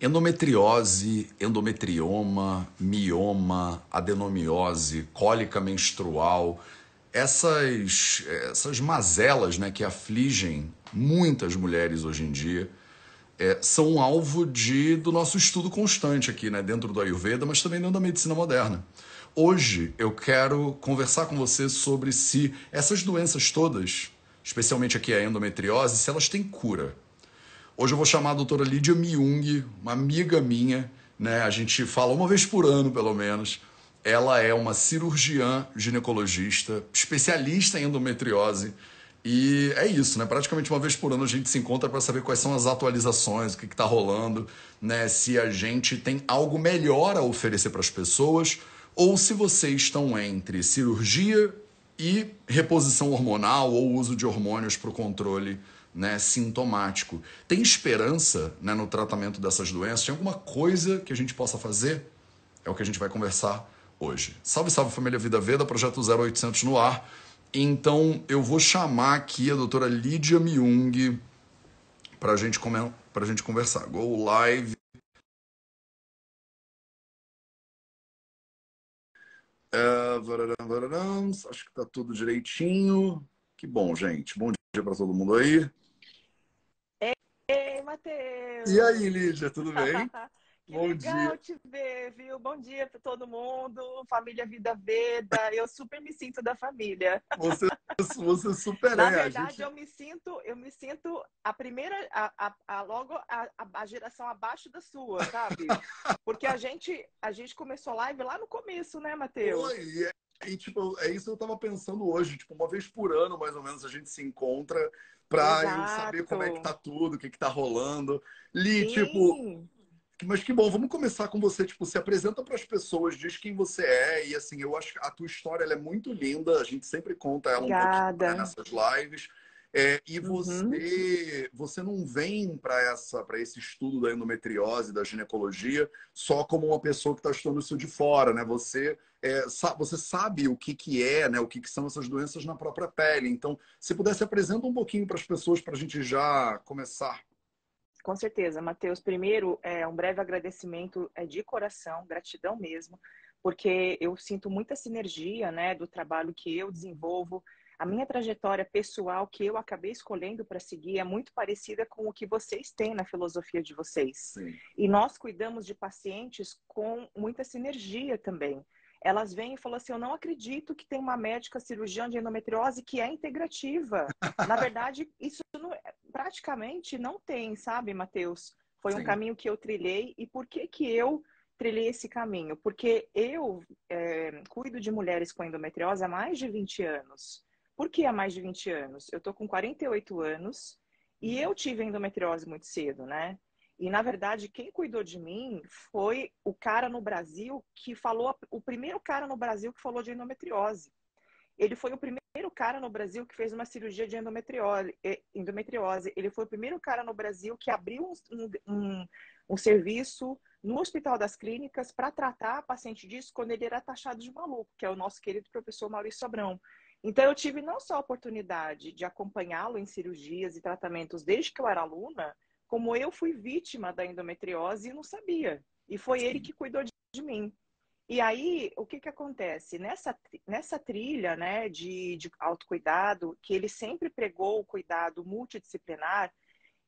Endometriose, endometrioma, mioma, adenomiose, cólica menstrual, essas, essas mazelas né, que afligem muitas mulheres hoje em dia é, são alvo de, do nosso estudo constante aqui, né, dentro do Ayurveda, mas também dentro da medicina moderna. Hoje eu quero conversar com você sobre se essas doenças todas, especialmente aqui a endometriose, se elas têm cura. Hoje eu vou chamar a doutora Lídia Miung, uma amiga minha, né? A gente fala uma vez por ano, pelo menos. Ela é uma cirurgiã ginecologista, especialista em endometriose. E é isso, né? Praticamente uma vez por ano a gente se encontra para saber quais são as atualizações, o que está rolando, né? Se a gente tem algo melhor a oferecer para as pessoas, ou se vocês estão entre cirurgia e reposição hormonal ou uso de hormônios para o controle né, sintomático. Tem esperança né, no tratamento dessas doenças? Tem alguma coisa que a gente possa fazer? É o que a gente vai conversar hoje. Salve, salve família Vida Veda, projeto 0800 no ar. Então eu vou chamar aqui a doutora Lídia Miung para gente a gente conversar. Go live. É, acho que tá tudo direitinho. Que bom, gente. Bom dia para todo mundo aí. Ei, Matheus! E aí, Lídia, tudo bem? que Bom legal dia. te ver, viu? Bom dia para todo mundo, família Vida Veda. Eu super me sinto da família. Você, você super Na é. verdade, gente... eu me sinto, eu me sinto a primeira, a, a, a logo a, a, geração abaixo da sua, sabe? Porque a gente, a gente começou live lá no começo, né, Matheus? Foi, e, tipo, é isso que eu tava pensando hoje. Tipo, uma vez por ano, mais ou menos, a gente se encontra pra eu saber como é que tá tudo, o que que tá rolando. Li, Sim. tipo. Mas que bom, vamos começar com você, tipo, se apresenta para as pessoas, diz quem você é e assim, eu acho que a tua história é muito linda, a gente sempre conta ela Obrigada. um pouquinho né, nessas lives. É, e uhum. você, uhum. você não vem para essa, para esse estudo da endometriose, da ginecologia, só como uma pessoa que está estudando isso de fora, né? Você, é, você sabe o que, que é, né? O que, que são essas doenças na própria pele. Então, se pudesse apresentar um pouquinho para as pessoas para a gente já começar. Com certeza, Matheus. Primeiro, é um breve agradecimento é de coração, gratidão mesmo, porque eu sinto muita sinergia, né, do trabalho que eu desenvolvo a minha trajetória pessoal que eu acabei escolhendo para seguir é muito parecida com o que vocês têm na filosofia de vocês. Sim. E nós cuidamos de pacientes com muita sinergia também. Elas vêm e falam assim: Eu não acredito que tem uma médica cirurgiã de endometriose que é integrativa. na verdade, isso não, é, praticamente não tem, sabe, Matheus? Foi Sim. um caminho que eu trilhei. E por que, que eu trilhei esse caminho? Porque eu é, cuido de mulheres com endometriose há mais de 20 anos. Por que há mais de 20 anos? Eu tô com 48 anos e eu tive endometriose muito cedo, né? E na verdade, quem cuidou de mim foi o cara no Brasil que falou, o primeiro cara no Brasil que falou de endometriose. Ele foi o primeiro cara no Brasil que fez uma cirurgia de endometriose. endometriose. Ele foi o primeiro cara no Brasil que abriu um, um, um serviço no Hospital das Clínicas para tratar paciente disso quando ele era taxado de maluco, que é o nosso querido professor Maurício Sobrão. Então, eu tive não só a oportunidade de acompanhá-lo em cirurgias e tratamentos desde que eu era aluna, como eu fui vítima da endometriose e não sabia. E foi Sim. ele que cuidou de, mim. E aí, o que, que acontece? Nessa, nessa trilha né, de, de autocuidado, que ele sempre pregou o cuidado multidisciplinar,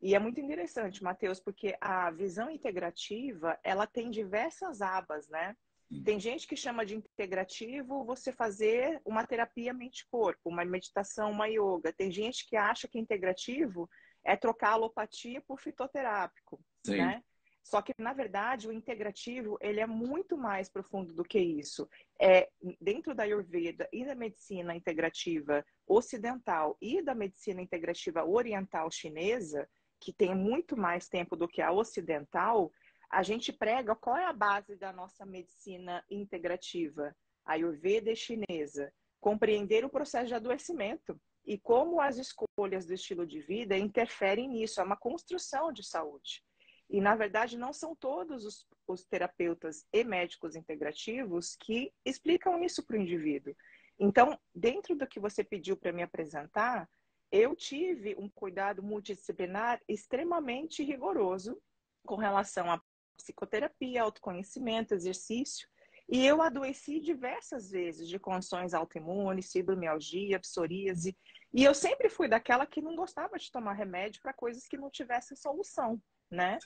e é muito interessante, Matheus, porque a visão integrativa, ela tem diversas abas, né? Tem gente que chama de integrativo você fazer uma terapia mente-corpo, uma meditação, uma yoga. Tem gente que acha que integrativo é trocar alopatia por fitoterápico, Sim. né? Só que, na verdade, o integrativo, ele é muito mais profundo do que isso. É, dentro da Ayurveda e da medicina integrativa ocidental e da medicina integrativa oriental chinesa, que tem muito mais tempo do que a ocidental, a gente prega qual é a base da nossa medicina integrativa, a Ayurveda chinesa, compreender o processo de adoecimento e como as escolhas do estilo de vida interferem nisso, é uma construção de saúde. E, na verdade, não são todos os, os terapeutas e médicos integrativos que explicam isso para o indivíduo. Então, dentro do que você pediu para me apresentar, eu tive um cuidado multidisciplinar extremamente rigoroso com relação a psicoterapia, autoconhecimento, exercício. E eu adoeci diversas vezes de condições autoimunes, fibromialgia, psoríase. E eu sempre fui daquela que não gostava de tomar remédio para coisas que não tivessem solução, né?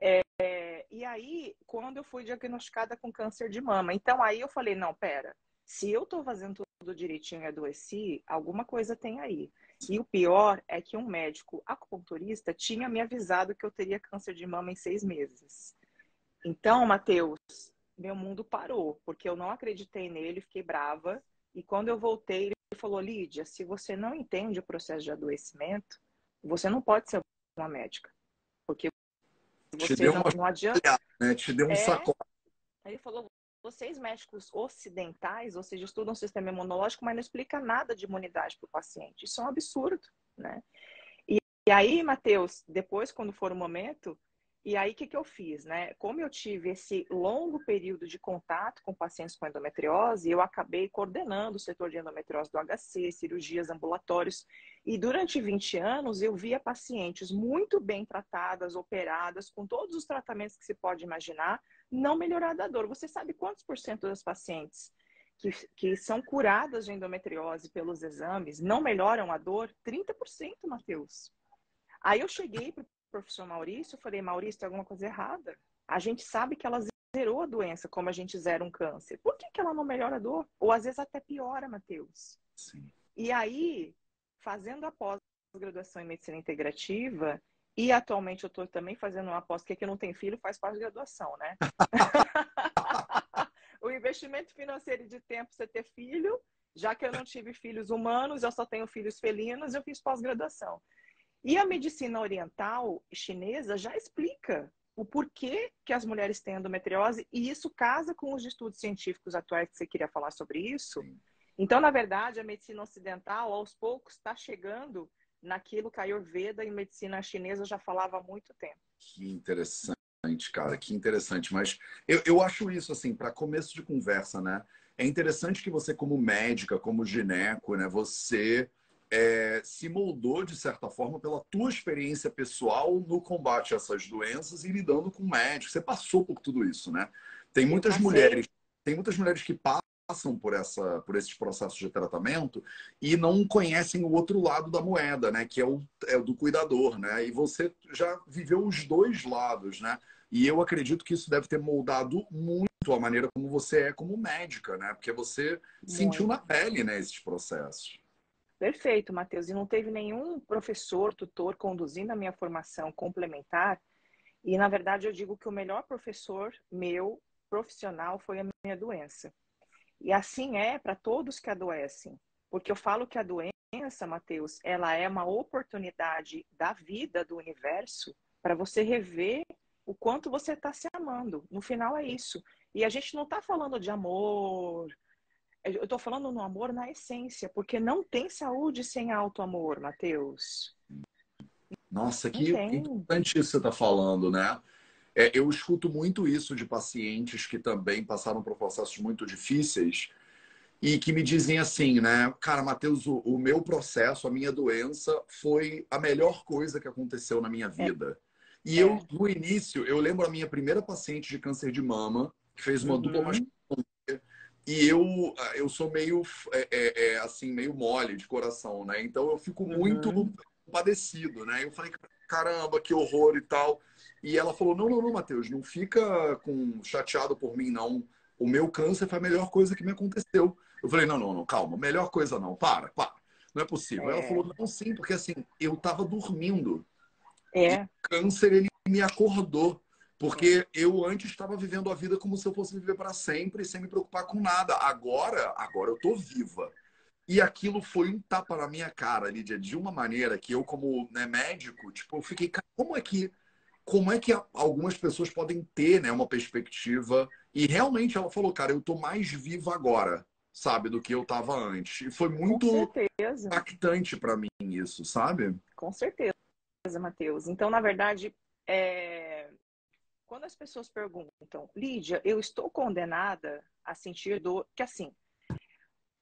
É, e aí, quando eu fui diagnosticada com câncer de mama, então aí eu falei, não, pera, se eu estou fazendo tudo direitinho e adoeci, alguma coisa tem aí. E o pior é que um médico acupunturista tinha me avisado que eu teria câncer de mama em seis meses. Então, Matheus, meu mundo parou, porque eu não acreditei nele, fiquei brava. E quando eu voltei, ele falou: Lídia, se você não entende o processo de adoecimento, você não pode ser uma médica. Porque você Te deu não, uma não adianta. Né? Te deu um é... sacode. Ele falou: vocês médicos ocidentais, ou seja, estudam o sistema imunológico, mas não explica nada de imunidade para o paciente. Isso é um absurdo, né? E, e aí, Matheus, depois, quando for o momento, e aí, o que, que eu fiz, né? Como eu tive esse longo período de contato com pacientes com endometriose, eu acabei coordenando o setor de endometriose do HC, cirurgias ambulatórios. E durante 20 anos, eu via pacientes muito bem tratadas, operadas, com todos os tratamentos que se pode imaginar, não melhorar da dor. Você sabe quantos por cento das pacientes que, que são curadas de endometriose pelos exames não melhoram a dor? 30%, Matheus. Aí eu cheguei para professor Maurício, eu falei, Maurício, tem alguma coisa errada. A gente sabe que ela zerou a doença, como a gente zera um câncer. Por que, que ela não melhora a dor? Ou às vezes até piora, Matheus. Sim. E aí, fazendo a pós-graduação em medicina integrativa, e atualmente eu estou também fazendo uma pós, que quem não tem filho faz pós-graduação, né? o investimento financeiro de tempo você ter filho, já que eu não tive filhos humanos, eu só tenho filhos felinos, eu fiz pós-graduação. E a medicina oriental chinesa já explica o porquê que as mulheres têm endometriose e isso casa com os estudos científicos atuais que você queria falar sobre isso. Sim. Então, na verdade, a medicina ocidental, aos poucos, está chegando naquilo que a Ayurveda e medicina chinesa já falava há muito tempo. Que interessante, cara, que interessante. Mas eu, eu acho isso, assim, para começo de conversa, né? É interessante que você, como médica, como gineco, né, você é, se moldou, de certa forma, pela tua experiência pessoal no combate a essas doenças e lidando com médicos. Você passou por tudo isso, né? Tem muitas mulheres, tem muitas mulheres que passam por, essa, por esses processos de tratamento e não conhecem o outro lado da moeda, né? Que é o, é o do cuidador, né? E você já viveu os dois lados, né? E eu acredito que isso deve ter moldado muito a maneira como você é como médica, né? Porque você muito. sentiu na pele, né, esses processos. Perfeito, Matheus. E não teve nenhum professor, tutor conduzindo a minha formação complementar. E, na verdade, eu digo que o melhor professor meu, profissional, foi a minha doença. E assim é para todos que adoecem. Porque eu falo que a doença, Matheus, ela é uma oportunidade da vida, do universo, para você rever o quanto você está se amando. No final é isso. E a gente não está falando de amor, eu estou falando no amor na essência, porque não tem saúde sem auto-amor, Matheus. Nossa, que importante isso que você está falando, né? É, eu escuto muito isso de pacientes que também passaram por processos muito difíceis e que me dizem assim, né? Cara, Matheus, o, o meu processo, a minha doença foi a melhor coisa que aconteceu na minha é. vida. É. E é. eu, no início, eu lembro a minha primeira paciente de câncer de mama, que fez uma uhum. dupla e eu, eu sou meio, é, é, é, assim, meio mole de coração, né? Então eu fico muito uhum. padecido, né? Eu falei, caramba, que horror e tal. E ela falou, não, não, não, Matheus, não fica com chateado por mim, não. O meu câncer foi a melhor coisa que me aconteceu. Eu falei, não, não, não, calma, melhor coisa não, para, para. Não é possível. Ela é. falou, não, sim, porque assim, eu tava dormindo. É. o câncer, ele me acordou. Porque eu antes estava vivendo a vida como se eu fosse viver para sempre, sem me preocupar com nada. Agora, agora eu tô viva. E aquilo foi um tapa na minha cara, Lídia, de uma maneira que eu, como né, médico, tipo, eu fiquei, como é que como é que algumas pessoas podem ter né, uma perspectiva? E realmente ela falou, cara, eu tô mais viva agora, sabe, do que eu tava antes. E foi muito impactante para mim isso, sabe? Com certeza, Matheus. Então, na verdade, é quando as pessoas perguntam, Lídia, eu estou condenada a sentir dor, que assim,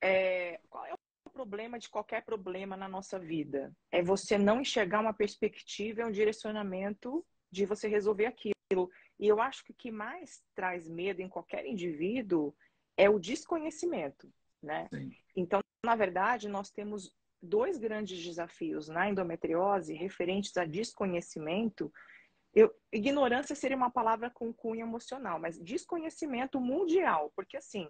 é, qual é o problema de qualquer problema na nossa vida? É você não enxergar uma perspectiva, um direcionamento de você resolver aquilo. E eu acho que o que mais traz medo em qualquer indivíduo é o desconhecimento, né? Sim. Então, na verdade, nós temos dois grandes desafios na endometriose referentes a desconhecimento. Eu, ignorância seria uma palavra com cunho emocional, mas desconhecimento mundial, porque assim,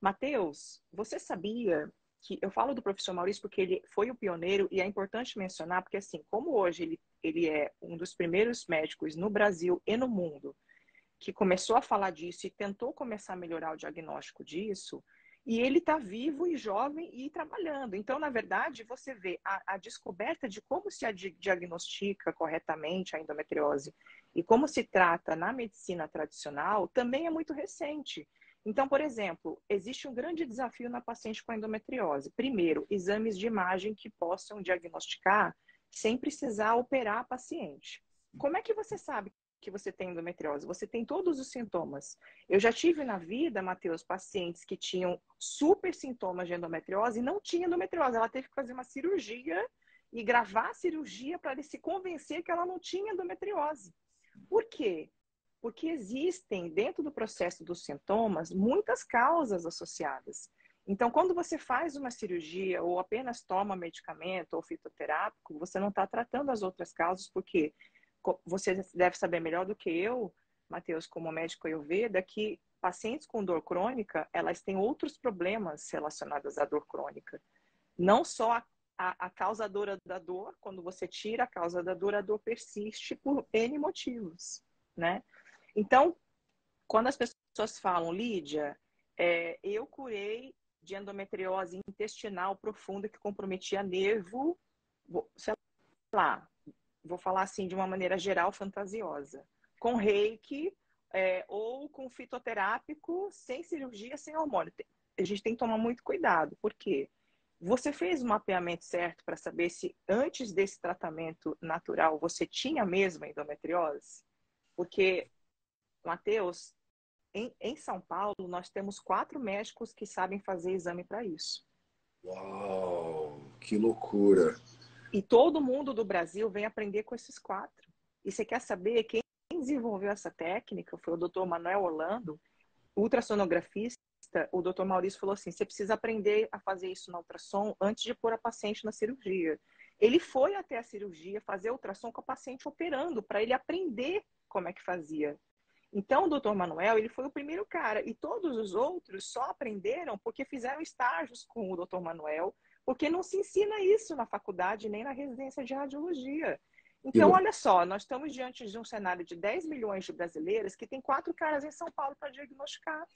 Mateus, você sabia que eu falo do professor Maurício porque ele foi o pioneiro e é importante mencionar porque assim, como hoje ele, ele é um dos primeiros médicos no Brasil e no mundo que começou a falar disso e tentou começar a melhorar o diagnóstico disso, e ele está vivo e jovem e trabalhando. Então, na verdade, você vê a, a descoberta de como se diagnostica corretamente a endometriose e como se trata na medicina tradicional também é muito recente. Então, por exemplo, existe um grande desafio na paciente com endometriose. Primeiro, exames de imagem que possam diagnosticar sem precisar operar a paciente. Como é que você sabe que você tem endometriose? Você tem todos os sintomas. Eu já tive na vida, Matheus, pacientes que tinham super sintomas de endometriose e não tinha endometriose. Ela teve que fazer uma cirurgia e gravar a cirurgia para ele se convencer que ela não tinha endometriose. Por quê? Porque existem, dentro do processo dos sintomas, muitas causas associadas. Então, quando você faz uma cirurgia ou apenas toma medicamento ou fitoterápico, você não está tratando as outras causas, porque você deve saber melhor do que eu, Matheus, como médico Ayurveda, que pacientes com dor crônica, elas têm outros problemas relacionados à dor crônica. Não só a, a, a causadora da dor, quando você tira a causa da dor, a dor persiste por N motivos, né? Então, quando as pessoas falam, Lídia, é, eu curei de endometriose intestinal profunda que comprometia nervo, sei lá, vou falar assim de uma maneira geral, fantasiosa, com reiki é, ou com fitoterápico, sem cirurgia, sem hormônio. A gente tem que tomar muito cuidado, porque você fez o mapeamento certo para saber se antes desse tratamento natural você tinha mesmo endometriose? Porque Matheus, em, em São Paulo, nós temos quatro médicos que sabem fazer exame para isso. Uau, que loucura! E todo mundo do Brasil vem aprender com esses quatro. E você quer saber quem desenvolveu essa técnica? Foi o Dr. Manuel Orlando, ultrassonografista. O Dr. Maurício falou assim: você precisa aprender a fazer isso na ultrassom antes de pôr a paciente na cirurgia. Ele foi até a cirurgia fazer ultrassom com a paciente operando, para ele aprender como é que fazia. Então, o doutor Manuel, ele foi o primeiro cara. E todos os outros só aprenderam porque fizeram estágios com o doutor Manuel, porque não se ensina isso na faculdade nem na residência de radiologia. Então, olha só, nós estamos diante de um cenário de 10 milhões de brasileiras que tem quatro caras em São Paulo para diagnosticar.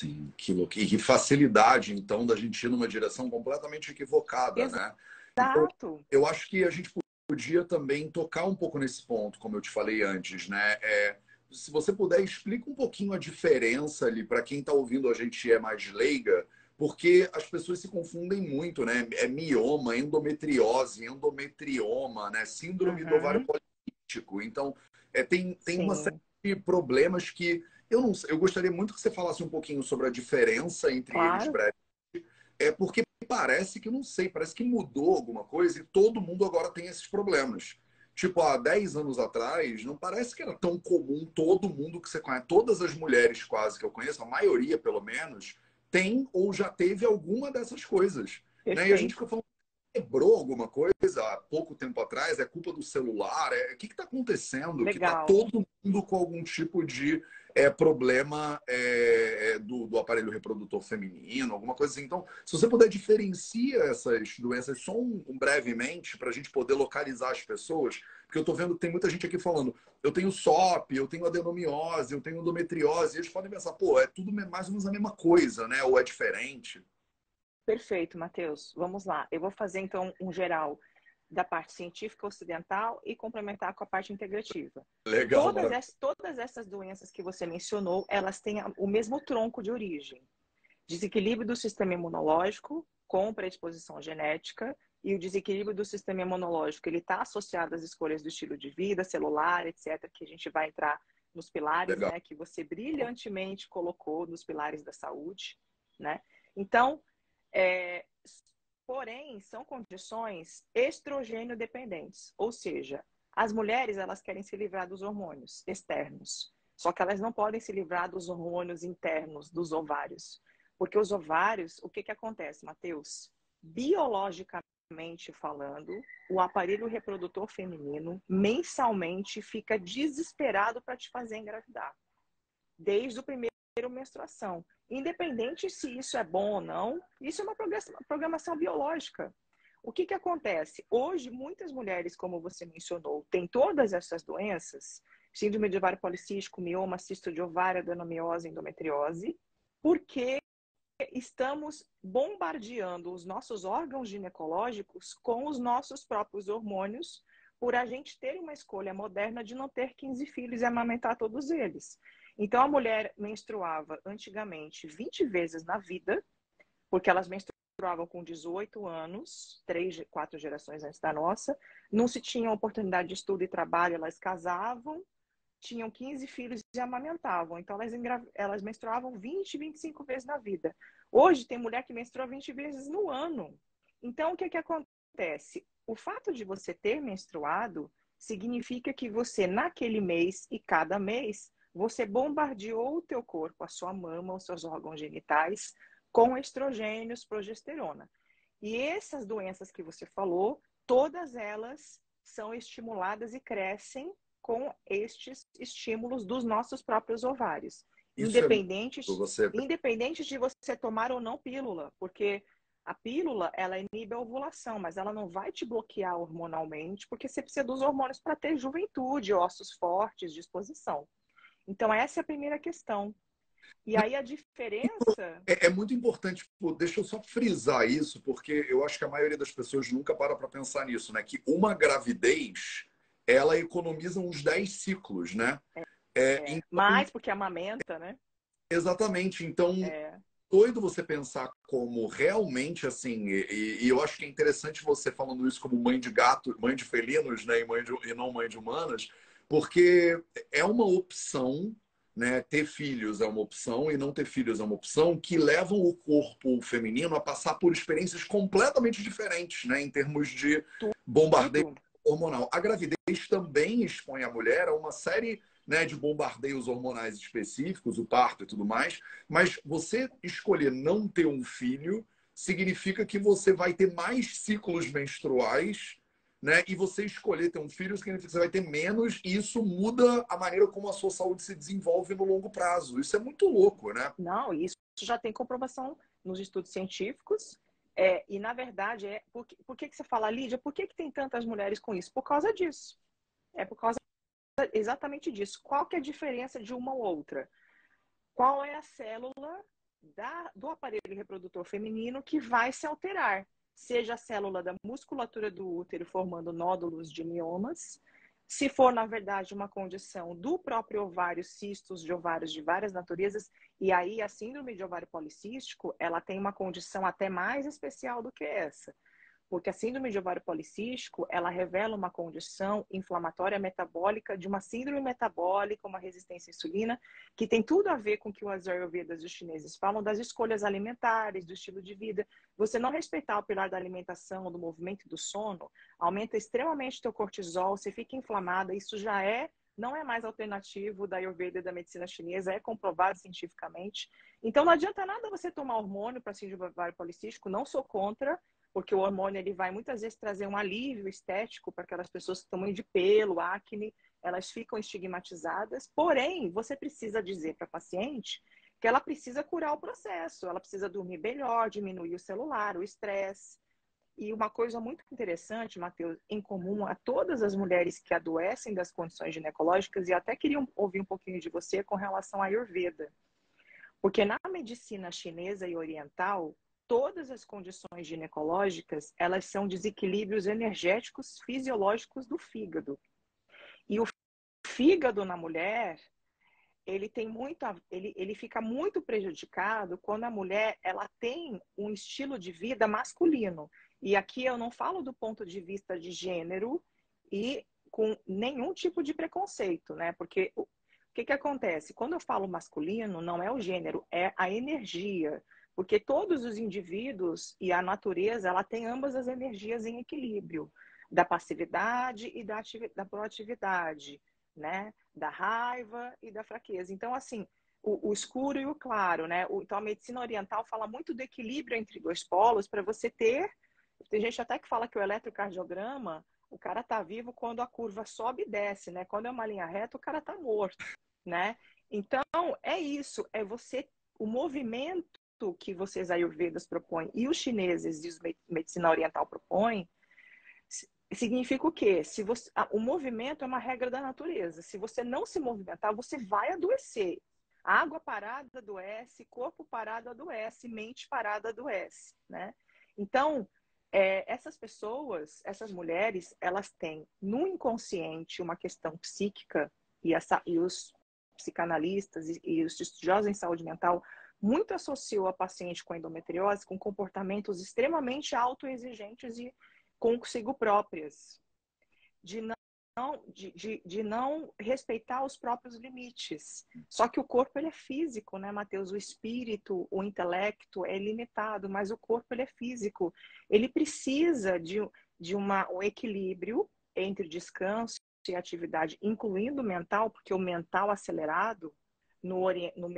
Sim, que, e que facilidade, então, da gente ir numa direção completamente equivocada, Exato. né? Exato. Então, eu acho que a gente podia também tocar um pouco nesse ponto, como eu te falei antes, né? É, se você puder, explica um pouquinho a diferença ali para quem está ouvindo a gente é mais leiga, porque as pessoas se confundem muito, né? É mioma, endometriose, endometrioma, né? Síndrome uhum. do ovário político. Então, é, tem, tem uma série de problemas que eu não eu gostaria muito que você falasse um pouquinho sobre a diferença entre claro. eles brevemente. É porque parece que não sei, parece que mudou alguma coisa e todo mundo agora tem esses problemas. Tipo, há 10 anos atrás, não parece que era tão comum todo mundo que você conhece. Todas as mulheres quase que eu conheço, a maioria pelo menos, tem ou já teve alguma dessas coisas. Né? E a gente fica falando, quebrou alguma coisa há pouco tempo atrás, é culpa do celular, é... o que está acontecendo? Legal. Que está todo mundo com algum tipo de é, problema é, é, do, do, aparelho reprodutor feminino, alguma coisa assim. Então, se você puder diferenciar essas doenças só um, um brevemente, para a gente poder localizar as pessoas, porque eu estou vendo tem muita gente aqui falando, eu tenho SOP, eu tenho adenomiose, eu tenho endometriose, e eles podem pensar, pô, é tudo mais ou menos a mesma coisa, né? Ou é diferente. Perfeito, Matheus. Vamos lá. Eu vou fazer, então, um geral da parte científica ocidental e complementar com a parte integrativa. Legal. Todas, essas, todas essas doenças que você mencionou, elas têm o mesmo tronco de origem. Desequilíbrio do sistema imunológico com predisposição genética e o desequilíbrio do sistema imunológico, ele está associado às escolhas do estilo de vida, celular, etc., que a gente vai entrar nos pilares, né, que você brilhantemente colocou nos pilares da saúde, né? Então, é, Porém, são condições estrogênio dependentes, ou seja, As mulheres, elas querem se livrar dos hormônios externos. Só que elas não podem se livrar dos hormônios internos, dos ovários. Porque os ovários, o que, que acontece, Matheus? Biologicamente falando, o aparelho reprodutor feminino mensalmente fica desesperado para te fazer engravidar. Desde o primeiro menstruação. Independente se isso é bom ou não, isso é uma programação biológica. O que, que acontece? Hoje, muitas mulheres, como você mencionou, têm todas essas doenças, síndrome de ovário policístico, mioma, cisto de ovário, adenomiose, endometriose, porque estamos bombardeando os nossos órgãos ginecológicos com os nossos próprios hormônios, por a gente ter uma escolha moderna de não ter 15 filhos e amamentar todos eles. Então, a mulher menstruava antigamente 20 vezes na vida, porque elas menstruavam com 18 anos, três, quatro gerações antes da nossa, não se tinha oportunidade de estudo e trabalho, elas casavam, tinham 15 filhos e amamentavam. Então, elas, elas menstruavam 20, 25 vezes na vida. Hoje, tem mulher que menstrua 20 vezes no ano. Então, o que, que acontece? O fato de você ter menstruado significa que você, naquele mês e cada mês, você bombardeou o teu corpo, a sua mama, os seus órgãos genitais, com estrogênios, progesterona. E essas doenças que você falou, todas elas são estimuladas e crescem com estes estímulos dos nossos próprios ovários. Isso independente, é você... independente de você tomar ou não pílula, porque a pílula, ela inibe a ovulação, mas ela não vai te bloquear hormonalmente, porque você precisa dos hormônios para ter juventude, ossos fortes, disposição. Então, essa é a primeira questão. E aí a diferença. É, é, muito importante, deixa eu só frisar isso, porque eu acho que a maioria das pessoas nunca para para pensar nisso, né? Que uma gravidez ela economiza uns 10 ciclos, né? É, é, então... Mais porque amamenta, né? Exatamente. Então, é. doido você pensar como realmente assim, e, e, eu acho que é interessante você falando isso como mãe de gato, mãe de felinos, né? E, mãe de, e não mãe de humanas, porque é uma opção. Né, ter filhos é uma opção e não ter filhos é uma opção que levam o corpo feminino a passar por experiências completamente diferentes, né, em termos de bombardeio hormonal. A gravidez também expõe a mulher a uma série né, de bombardeios hormonais específicos, o parto e tudo mais, mas você escolher não ter um filho significa que você vai ter mais ciclos menstruais, né? E você escolher ter um filho significa que você vai ter menos, e isso muda a maneira como a sua saúde se desenvolve no longo prazo. Isso é muito louco, né? Não, isso já tem comprovação nos estudos científicos é, e, na verdade, é por, que, por que, que você fala, Lídia, por que, que tem tantas mulheres com isso? Por causa disso. É por causa exatamente disso. Qual que é a diferença de uma ou outra? Qual é a célula da, do aparelho reprodutor feminino que vai se alterar? Seja a célula da musculatura do útero formando nódulos de miomas, se for, na verdade, uma condição do próprio ovário, cistos de ovários de várias naturezas, e aí a síndrome de ovário policístico, ela tem uma condição até mais especial do que essa. Porque a síndrome de ovário policístico, ela revela uma condição inflamatória metabólica de uma síndrome metabólica, uma resistência à insulina, que tem tudo a ver com o que os ayurvedas e os chineses falam das escolhas alimentares, do estilo de vida. Você não respeitar o pilar da alimentação, do movimento e do sono, aumenta extremamente teu cortisol, você fica inflamada, isso já é não é mais alternativo da Ayurveda e da medicina chinesa, é comprovado cientificamente. Então não adianta nada você tomar hormônio para síndrome ovário policístico, não sou contra, porque o hormônio ele vai muitas vezes trazer um alívio estético para aquelas pessoas que tomam de pelo, acne, elas ficam estigmatizadas. Porém, você precisa dizer para a paciente que ela precisa curar o processo, ela precisa dormir melhor, diminuir o celular, o estresse. E uma coisa muito interessante, Matheus, em comum a todas as mulheres que adoecem das condições ginecológicas, e até queria ouvir um pouquinho de você com relação à Ayurveda. Porque na medicina chinesa e oriental, todas as condições ginecológicas, elas são desequilíbrios energéticos fisiológicos do fígado. E o fígado na mulher, ele tem muito, ele, ele fica muito prejudicado quando a mulher ela tem um estilo de vida masculino. E aqui eu não falo do ponto de vista de gênero e com nenhum tipo de preconceito, né? Porque o que, que acontece? Quando eu falo masculino, não é o gênero, é a energia. Porque todos os indivíduos e a natureza, ela tem ambas as energias em equilíbrio. da passividade e da, da proatividade, né? Da raiva e da fraqueza. Então, assim, o, o escuro e o claro, né? O, então, a medicina oriental fala muito do equilíbrio entre dois polos para você ter. Tem gente até que fala que o eletrocardiograma, o cara tá vivo quando a curva sobe e desce, né? Quando é uma linha reta, o cara tá morto, né? Então, é isso, é você o movimento que vocês ayurvedas propõem e os chineses e os medicina oriental propõem significa o quê? Se você, o movimento é uma regra da natureza. Se você não se movimentar, você vai adoecer. Água parada adoece, corpo parado adoece, mente parada adoece, né? Então, é, essas pessoas, essas mulheres, elas têm no inconsciente uma questão psíquica e, essa, e os psicanalistas e, e os estudiosos em saúde mental muito associou a paciente com endometriose com comportamentos extremamente autoexigentes e consigo próprias, de não, de, de, de, não respeitar os próprios limites. Só que o corpo ele é físico, né, Mateus? O espírito, o intelecto é limitado, mas o corpo ele é físico. Ele precisa de, de uma, um equilíbrio entre descanso e atividade, incluindo mental, porque o mental acelerado no, no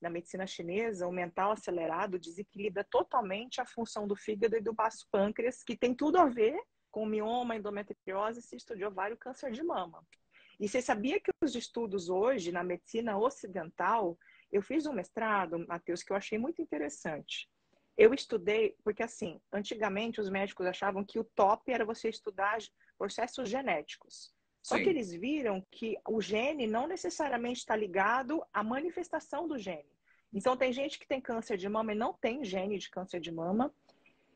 na medicina chinesa, o mental acelerado desequilibra totalmente a função do fígado e do baço pâncreas, que tem tudo a ver com mioma, endometriose, cisto de ovário, câncer de mama. E você sabia que os estudos hoje na medicina ocidental, eu fiz um mestrado, Matheus, que eu achei muito interessante. Eu estudei, porque assim, antigamente os médicos achavam que o top era você estudar processos genéticos. Só Sim. que eles viram que o gene não necessariamente está ligado à manifestação do gene. Então, tem gente que tem câncer de mama e não tem gene de câncer de mama.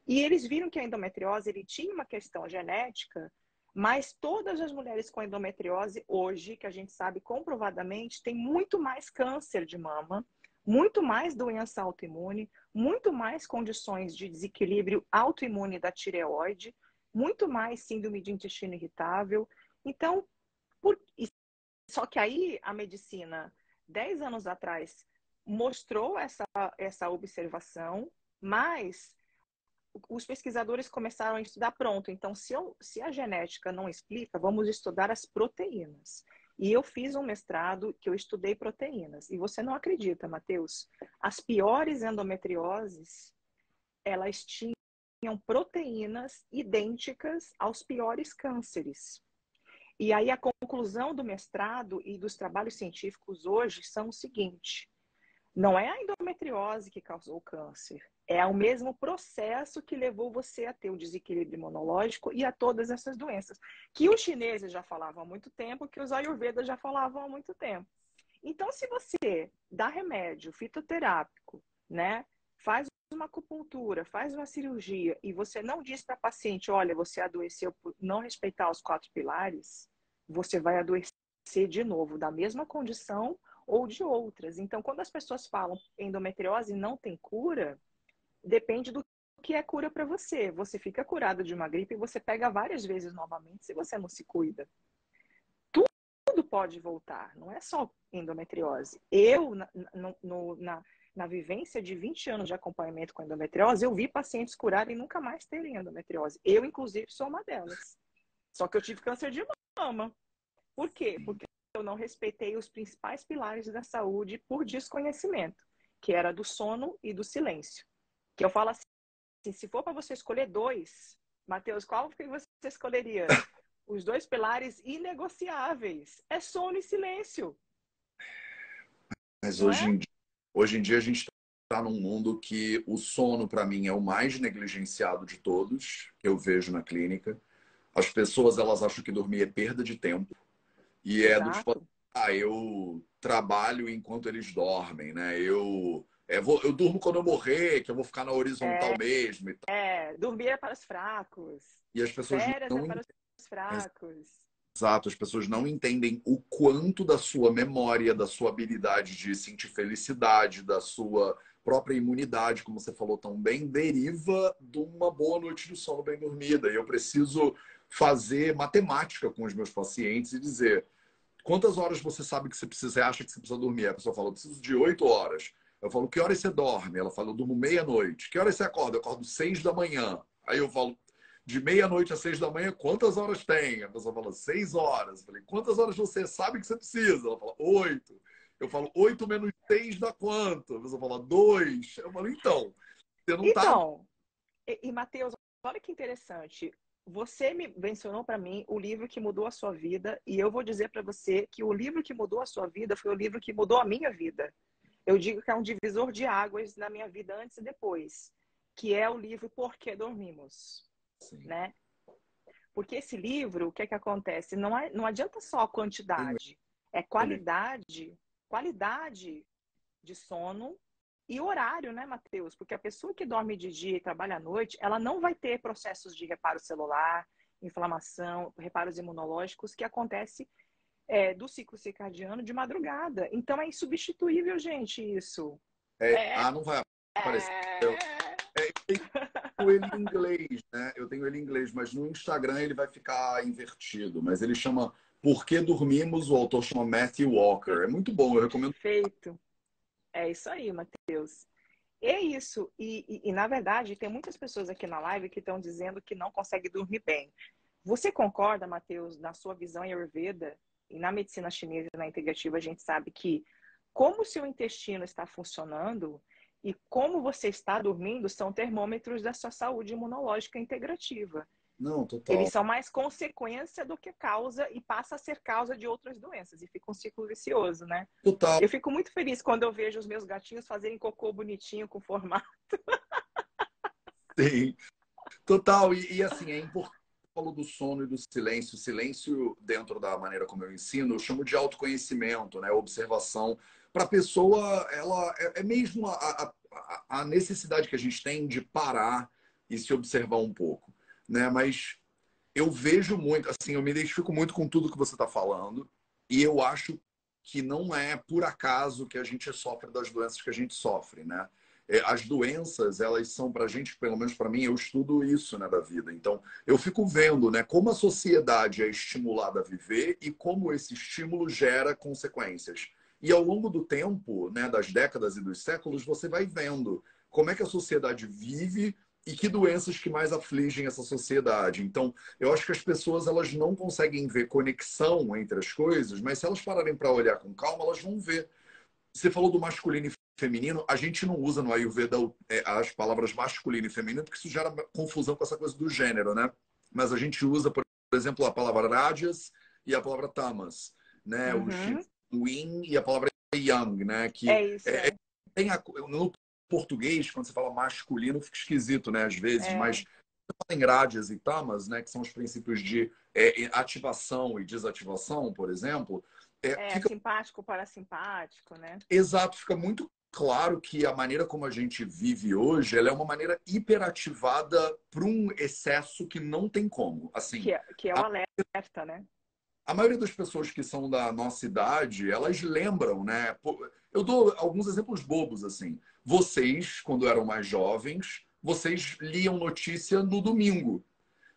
E eles viram que a endometriose ele tinha uma questão genética, mas todas as mulheres com endometriose hoje, que a gente sabe comprovadamente, tem muito mais câncer de mama, muito mais doença autoimune, muito mais condições de desequilíbrio autoimune da tireoide, muito mais síndrome de intestino irritável, então, por... só que aí a medicina, 10 anos atrás, mostrou essa, essa observação, mas os pesquisadores começaram a estudar pronto. Então, se, eu, se a genética não explica, vamos estudar as proteínas. E eu fiz um mestrado que eu estudei proteínas. E você não acredita, Matheus? As piores endometrioses, elas tinham proteínas idênticas aos piores cânceres. E aí a conclusão do mestrado e dos trabalhos científicos hoje são o seguinte: não é a endometriose que causou o câncer, é o mesmo processo que levou você a ter o desequilíbrio imunológico e a todas essas doenças, que os chineses já falavam há muito tempo, que os ayurvedas já falavam há muito tempo. Então, se você dá remédio fitoterápico, né, faz uma acupuntura, faz uma cirurgia e você não diz para a paciente, olha, você adoeceu por não respeitar os quatro pilares, você vai adoecer de novo da mesma condição ou de outras. Então, quando as pessoas falam endometriose não tem cura, depende do que é cura para você. Você fica curado de uma gripe e você pega várias vezes novamente se você não se cuida. Tudo pode voltar, não é só endometriose. Eu, na, no, na, na vivência de 20 anos de acompanhamento com endometriose, eu vi pacientes curarem e nunca mais terem endometriose. Eu, inclusive, sou uma delas. Só que eu tive câncer de mama. Por quê? Porque eu não respeitei os principais pilares da saúde por desconhecimento, que era do sono e do silêncio. Que eu falo assim, se for para você escolher dois, Matheus, qual que você escolheria? Os dois pilares inegociáveis é sono e silêncio. Mas hoje, é? em dia, hoje em dia a gente está num mundo que o sono, para mim, é o mais negligenciado de todos que eu vejo na clínica. As pessoas elas acham que dormir é perda de tempo. E é do tipo, ah, eu trabalho enquanto eles dormem, né? Eu, é, vou, eu durmo quando eu morrer, que eu vou ficar na horizontal é, mesmo. E tal. É, dormir é para os fracos. E as pessoas Férias não... é para os fracos. Exato, as pessoas não entendem o quanto da sua memória, da sua habilidade de sentir felicidade, da sua própria imunidade, como você falou tão bem, deriva de uma boa noite de sono bem dormida. E eu preciso fazer matemática com os meus pacientes e dizer quantas horas você sabe que você precisa, acha que você precisa dormir. A pessoa fala, eu preciso de oito horas. Eu falo, que horas você dorme? Ela fala, eu durmo meia-noite. Que horas você acorda? Eu acordo seis da manhã. Aí eu falo, de meia-noite às seis da manhã, quantas horas tem? A pessoa fala, seis horas. Eu falei, quantas horas você sabe que você precisa? Ela fala, oito. Eu falo, oito menos seis dá quanto? A pessoa fala, dois. Eu falo, então, você não tá então, tá... e, e Matheus, olha que interessante. Você me mencionou para mim o livro que mudou a sua vida e eu vou dizer para você que o livro que mudou a sua vida foi o livro que mudou a minha vida. Eu digo que é um divisor de águas na minha vida antes e depois, que é o livro Por que Dormimos, Sim. né? Porque esse livro, o que é que acontece? Não, é, não adianta só a quantidade, é qualidade, qualidade de sono e horário, né, Matheus? Porque a pessoa que dorme de dia e trabalha à noite, ela não vai ter processos de reparo celular, inflamação, reparos imunológicos que acontece é, do ciclo circadiano de madrugada. Então é insubstituível, gente, isso. É, é... Ah, não vai aparecer. É... Ele em inglês, né? Eu tenho ele em inglês, mas no Instagram ele vai ficar invertido. Mas ele chama Por que Dormimos? O autor chama Matthew Walker. É muito bom, eu recomendo. Perfeito. É isso aí, Matheus. É isso. E, e, e, na verdade, tem muitas pessoas aqui na live que estão dizendo que não conseguem dormir bem. Você concorda, Matheus, na sua visão Ayurveda e na medicina chinesa na integrativa, a gente sabe que como o seu intestino está funcionando e como você está dormindo são termômetros da sua saúde imunológica integrativa. Não, total. Eles são mais consequência do que causa e passa a ser causa de outras doenças. E fica um ciclo vicioso, né? Total. Eu fico muito feliz quando eu vejo os meus gatinhos fazerem cocô bonitinho com formato. Sim. Total. E, e assim, é importante falou do sono e do silêncio. Silêncio, dentro da maneira como eu ensino, eu chamo de autoconhecimento, né? Observação. Para a pessoa, ela é, é mesmo a, a, a necessidade que a gente tem de parar e se observar um pouco né? Mas eu vejo muito, assim, eu me identifico muito com tudo que você está falando e eu acho que não é por acaso que a gente sofre das doenças que a gente sofre, né? É, as doenças, elas são para a gente, pelo menos para mim, eu estudo isso né, da vida. Então, eu fico vendo né, como a sociedade é estimulada a viver e como esse estímulo gera consequências. E ao longo do tempo, né, das décadas e dos séculos, você vai vendo como é que a sociedade vive e que doenças que mais afligem essa sociedade. Então, eu acho que as pessoas elas não conseguem ver conexão entre as coisas, mas se elas pararem para olhar com calma, elas vão ver. Você falou do masculino e feminino, a gente não usa no Ayurveda é, as palavras masculino e feminino porque isso gera confusão com essa coisa do gênero, né? Mas a gente usa, por exemplo, a palavra rajas e a palavra tamas, né? Uhum. O yin e a palavra yang, né? Que é isso. É, é. Tem a, no português, quando você fala masculino, fica esquisito, né? Às vezes, é. mas em rádias e tamas, né? Que são os princípios de é, ativação e desativação, por exemplo. É, é fica... simpático, parasimpático, né? Exato, fica muito claro que a maneira como a gente vive hoje, ela é uma maneira hiperativada para um excesso que não tem como. Assim, que é, que é o a... alerta, né? A maioria das pessoas que são da nossa idade, elas lembram, né? Eu dou alguns exemplos bobos, assim. Vocês, quando eram mais jovens, vocês liam notícia no domingo.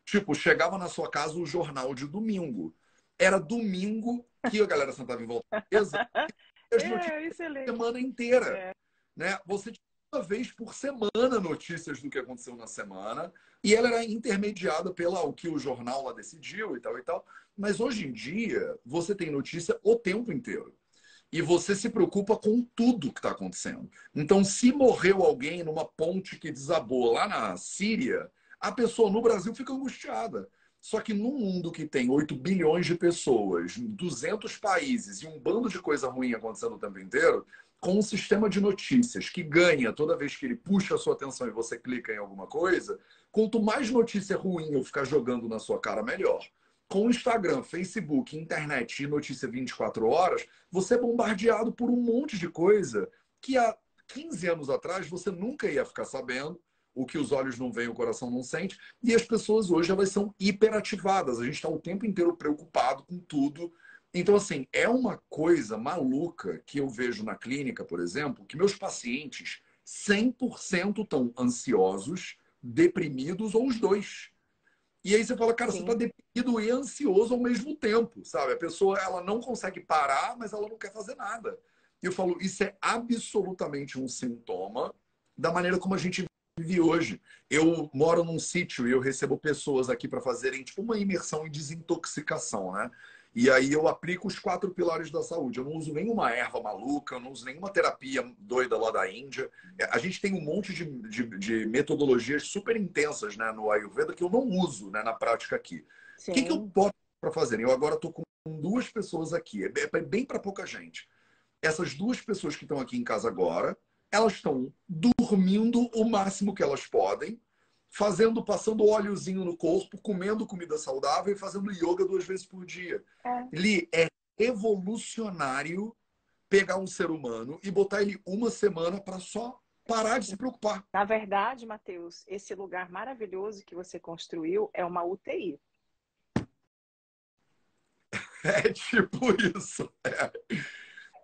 Tipo, chegava na sua casa o jornal de domingo. Era domingo que a galera sentava em volta da mesa as é, notícias a semana inteira. É. Né? Você tinha uma vez por semana notícias do que aconteceu na semana e ela era intermediada pela o que o jornal lá decidiu e tal e tal. Mas hoje em dia, você tem notícia o tempo inteiro e você se preocupa com tudo que está acontecendo. Então, se morreu alguém numa ponte que desabou lá na Síria, a pessoa no Brasil fica angustiada. Só que num mundo que tem 8 bilhões de pessoas, 200 países e um bando de coisa ruim acontecendo o tempo inteiro, com um sistema de notícias que ganha toda vez que ele puxa a sua atenção e você clica em alguma coisa, quanto mais notícia ruim eu ficar jogando na sua cara, melhor com Instagram, Facebook, internet e notícia 24 horas, você é bombardeado por um monte de coisa que há 15 anos atrás você nunca ia ficar sabendo. O que os olhos não veem, o coração não sente. E as pessoas hoje elas são hiperativadas. A gente está o tempo inteiro preocupado com tudo. Então, assim, é uma coisa maluca que eu vejo na clínica, por exemplo, que meus pacientes 100% estão ansiosos, deprimidos ou os dois. E aí você fala, cara, Sim. você está deprimido e ansioso ao mesmo tempo, sabe? A pessoa, ela não consegue parar, mas ela não quer fazer nada. E eu falo, isso é absolutamente um sintoma da maneira como a gente vive hoje. Eu moro num sítio e eu recebo pessoas aqui para fazerem tipo uma imersão em desintoxicação, né? E aí eu aplico os quatro pilares da saúde. Eu não uso nenhuma erva maluca, eu não uso nenhuma terapia doida lá da Índia. A gente tem um monte de, de, de metodologias super intensas né, no Ayurveda que eu não uso né, na prática aqui. O que, que eu posso para fazer? Eu agora estou com duas pessoas aqui, é, é bem para pouca gente. Essas duas pessoas que estão aqui em casa agora, elas estão dormindo o máximo que elas podem, fazendo, passando óleozinho no corpo, comendo comida saudável e fazendo yoga duas vezes por dia. É. Li, é evolucionário pegar um ser humano e botar ele uma semana para só parar de se preocupar. Na verdade, Matheus, esse lugar maravilhoso que você construiu é uma UTI. É tipo isso. É,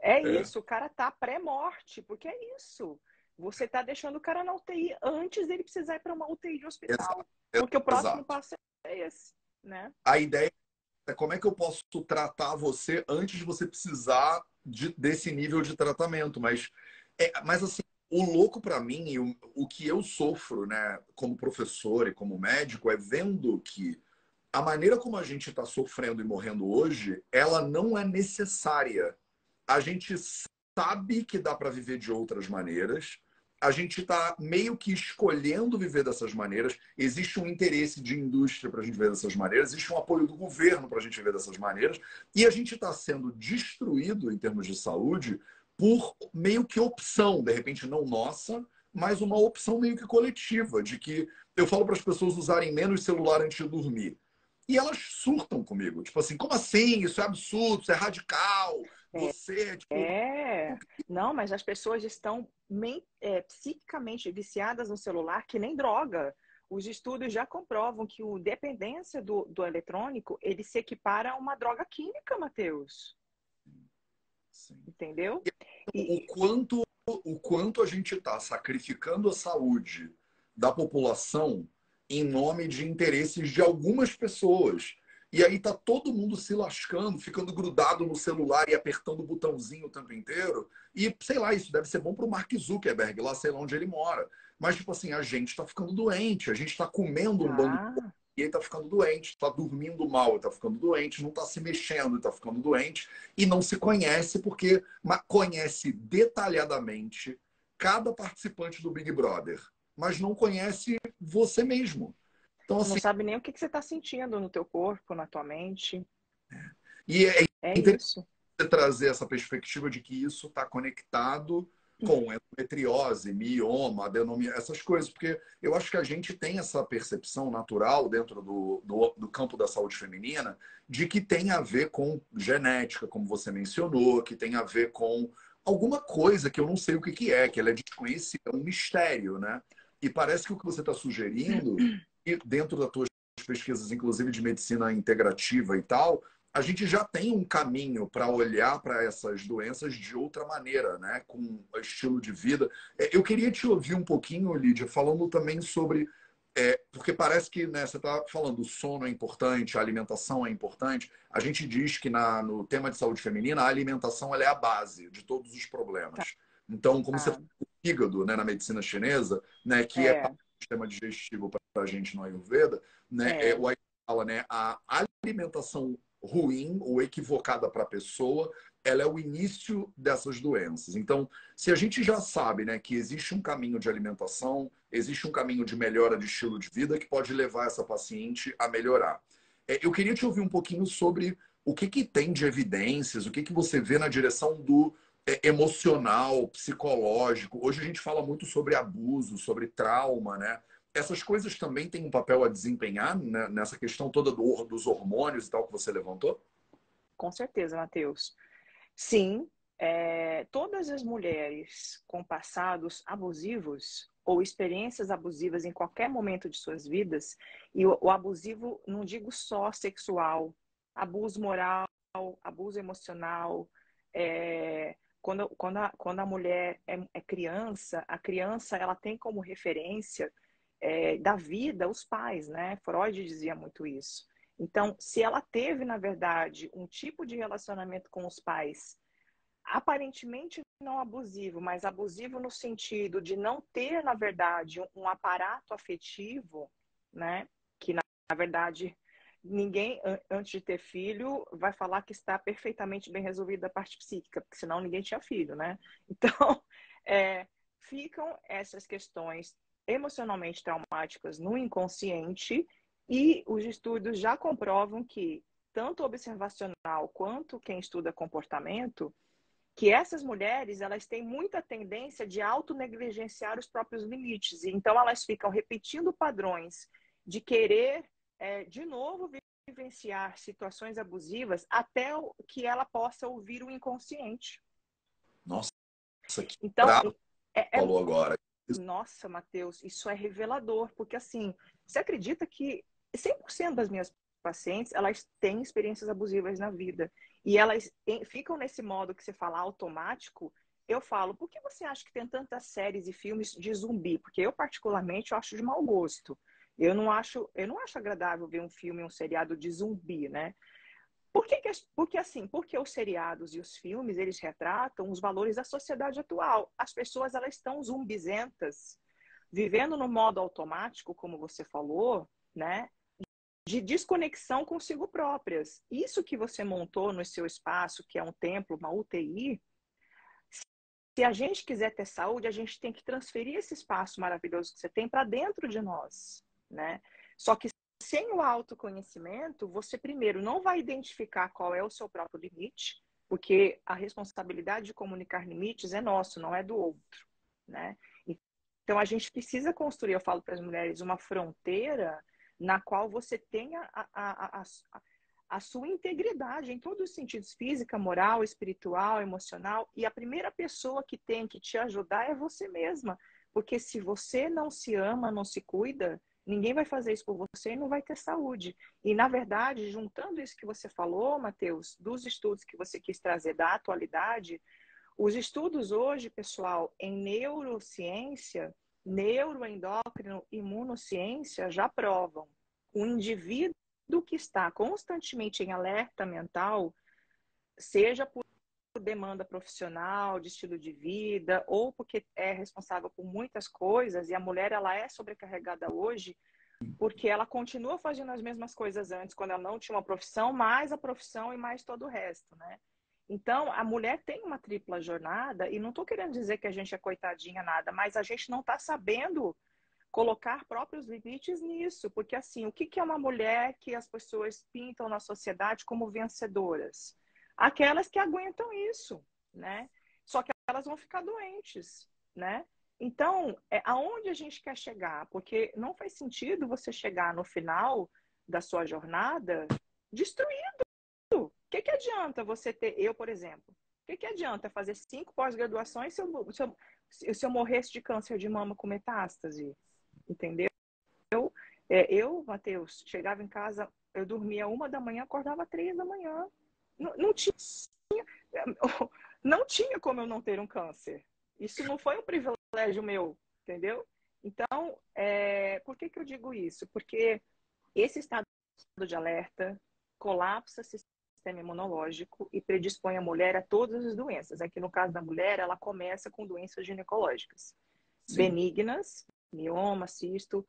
é, é. isso, o cara tá pré-morte, porque é isso. Você está deixando o cara na UTI antes dele precisar ir para uma UTI de hospital. Exato. Porque o próximo Exato. passo é esse, né? A ideia é como é que eu posso tratar você antes de você precisar de, desse nível de tratamento. Mas, é, mas assim, o louco para mim, o, o que eu sofro, né, como professor e como médico, é vendo que a maneira como a gente está sofrendo e morrendo hoje, ela não é necessária. A gente sabe que dá para viver de outras maneiras a gente está meio que escolhendo viver dessas maneiras. Existe um interesse de indústria para a gente viver dessas maneiras, existe um apoio do governo para a gente viver dessas maneiras, e a gente está sendo destruído em termos de saúde por meio que opção, de repente não nossa, mas uma opção meio que coletiva, de que eu falo para as pessoas usarem menos celular antes de dormir. E elas surtam comigo. Tipo assim, como assim? Isso é absurdo, isso é radical. É. Você, tipo... É, não, mas as pessoas estão é, psiquicamente viciadas no celular que nem droga. Os estudos já comprovam que a dependência do, do eletrônico ele se equipara a uma droga química, Matheus. Sim. Entendeu? E... O, quanto, o quanto a gente está sacrificando a saúde da população em nome de interesses de algumas pessoas. E aí tá todo mundo se lascando, ficando grudado no celular e apertando o botãozinho o tempo inteiro. E, sei lá, isso deve ser bom para o Mark Zuckerberg, lá sei lá onde ele mora. Mas, tipo assim, a gente está ficando doente, a gente está comendo um ah. bando e ele tá ficando doente, tá dormindo mal, tá ficando doente, não tá se mexendo, tá ficando doente e não se conhece porque conhece detalhadamente cada participante do Big Brother, mas não conhece você mesmo. Então, assim, não sabe nem o que, que você está sentindo no teu corpo, na tua mente. E é, é isso. Você trazer essa perspectiva de que isso está conectado com endometriose, mioma, adenomia, essas coisas, porque eu acho que a gente tem essa percepção natural dentro do, do, do, campo da saúde feminina de que tem a ver com genética, como você mencionou, que tem a ver com alguma coisa que eu não sei o que, que é, que ela é desconhecida, é um mistério, né? E parece que o que você está sugerindo dentro das tuas pesquisas, inclusive de medicina integrativa e tal, a gente já tem um caminho para olhar para essas doenças de outra maneira, né? Com estilo de vida. É, eu queria te ouvir um pouquinho, Lídia, falando também sobre. É, porque parece que né, você está falando o sono é importante, a alimentação é importante. A gente diz que na, no tema de saúde feminina, a alimentação é a base de todos os problemas. Tá. Então, como ah. você o fígado né, na medicina chinesa, né, que é, é sistema digestivo para a gente no Ayurveda, né? É. é. o Ayurveda fala, né? A alimentação ruim ou equivocada para a pessoa, ela é o início dessas doenças. Então, se a gente já sabe, né, que existe um caminho de alimentação, existe um caminho de melhora de estilo de vida que pode levar essa paciente a melhorar. É, eu queria te ouvir um pouquinho sobre o que, que tem de evidências, o que, que você vê na direção do emocional, psicológico. Hoje a gente fala muito sobre abuso, sobre trauma, né? Essas coisas também têm um papel a desempenhar né? nessa questão toda do, dos hormônios e tal que você levantou? Com certeza, Matheus. Sim, é, todas as mulheres com passados abusivos ou experiências abusivas em qualquer momento de suas vidas, e o, o abusivo não digo só sexual, abuso moral, abuso emocional, é, quando, quando, a, quando a mulher é, é criança, a criança ela tem como referência é, da vida os pais, né? Freud dizia muito isso. Então, se ela teve, na verdade, um tipo de relacionamento com os pais aparentemente não abusivo, mas abusivo no sentido de não ter, na verdade, um aparato afetivo, né? Que na, na verdade ninguém antes de ter filho vai falar que está perfeitamente bem resolvida a parte psíquica, porque senão ninguém tinha filho, né? Então, é, ficam essas questões emocionalmente traumáticas no inconsciente e os estudos já comprovam que tanto observacional quanto quem estuda comportamento que essas mulheres elas têm muita tendência de autonegligenciar os próprios limites. Então, elas ficam repetindo padrões de querer, é, de novo, vivenciar situações abusivas até que ela possa ouvir o inconsciente. Nossa, que então, é, é, falou agora. Nossa, Matheus, isso é revelador, porque assim, você acredita que 100% das minhas pacientes, elas têm experiências abusivas na vida e elas ficam nesse modo que você fala automático, eu falo, por que você acha que tem tantas séries e filmes de zumbi? Porque eu, particularmente, eu acho de mau gosto. Eu não acho, eu não acho agradável ver um filme, um seriado de zumbi, né? Por que, que, porque assim, porque os seriados e os filmes, eles retratam os valores da sociedade atual. As pessoas, elas estão zumbizentas, vivendo no modo automático, como você falou, né? de desconexão consigo próprias. Isso que você montou no seu espaço, que é um templo, uma UTI, se a gente quiser ter saúde, a gente tem que transferir esse espaço maravilhoso que você tem para dentro de nós, né? Só que sem o autoconhecimento, você primeiro não vai identificar qual é o seu próprio limite, porque a responsabilidade de comunicar limites é nosso, não é do outro, né? Então a gente precisa construir, eu falo para as mulheres, uma fronteira na qual você tenha a, a, a, a, sua integridade em todos os sentidos, física, moral, espiritual, emocional. E a primeira pessoa que tem que te ajudar é você mesma. Porque se você não se ama, não se cuida, ninguém vai fazer isso por você e não vai ter saúde. E, na verdade, juntando isso que você falou, Matheus, dos estudos que você quis trazer da atualidade, os estudos hoje, pessoal, em neurociência, neuroendócrino, imunociência já provam. O indivíduo que está constantemente em alerta mental, seja por demanda profissional, de estilo de vida, ou porque é responsável por muitas coisas, e a mulher ela é sobrecarregada hoje, porque ela continua fazendo as mesmas coisas antes, quando ela não tinha uma profissão, mais a profissão e mais todo o resto, né? Então, a mulher tem uma tripla jornada, e não estou querendo dizer que a gente é coitadinha, nada, mas a gente não está sabendo colocar próprios limites nisso, porque assim, o que é uma mulher que as pessoas pintam na sociedade como vencedoras? Aquelas que aguentam isso, né? Só que elas vão ficar doentes, né? Então, é aonde a gente quer chegar? Porque não faz sentido você chegar no final da sua jornada destruído que, que adianta você ter, eu, por exemplo, o que, que adianta fazer cinco pós-graduações se eu, se, eu, se eu morresse de câncer de mama com metástase? Entendeu? Eu, é, eu Matheus, chegava em casa, eu dormia uma da manhã, acordava três da manhã. Não, não, tinha, não tinha como eu não ter um câncer. Isso não foi um privilégio meu, entendeu? Então, é, por que, que eu digo isso? Porque esse estado de alerta colapsa sistema imunológico e predispõe a mulher a todas as doenças. Aqui no caso da mulher, ela começa com doenças ginecológicas Sim. benignas, mioma, cisto,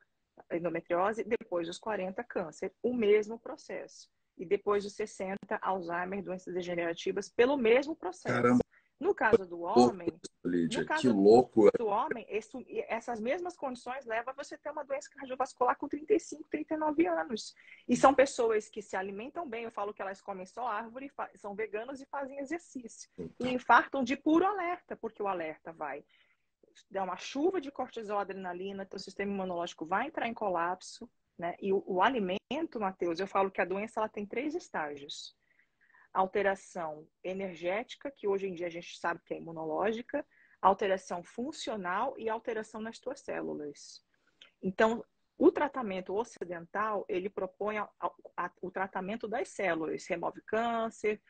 endometriose, depois dos 40, câncer. O mesmo processo. E depois dos 60, Alzheimer, doenças degenerativas, pelo mesmo processo. Caramba. No caso do homem, Lídia, que louco. do homem, esse, essas mesmas condições levam a você ter uma doença cardiovascular com 35, 39 anos. E são pessoas que se alimentam bem, eu falo que elas comem só árvore, são veganos e fazem exercício. E infartam de puro alerta, porque o alerta vai dar uma chuva de cortisol, adrenalina, teu sistema imunológico vai entrar em colapso, né? E o, o alimento, Matheus, eu falo que a doença ela tem três estágios alteração energética, que hoje em dia a gente sabe que é imunológica, alteração funcional e alteração nas tuas células. Então, o tratamento ocidental, ele propõe a, a, o tratamento das células, remove câncer.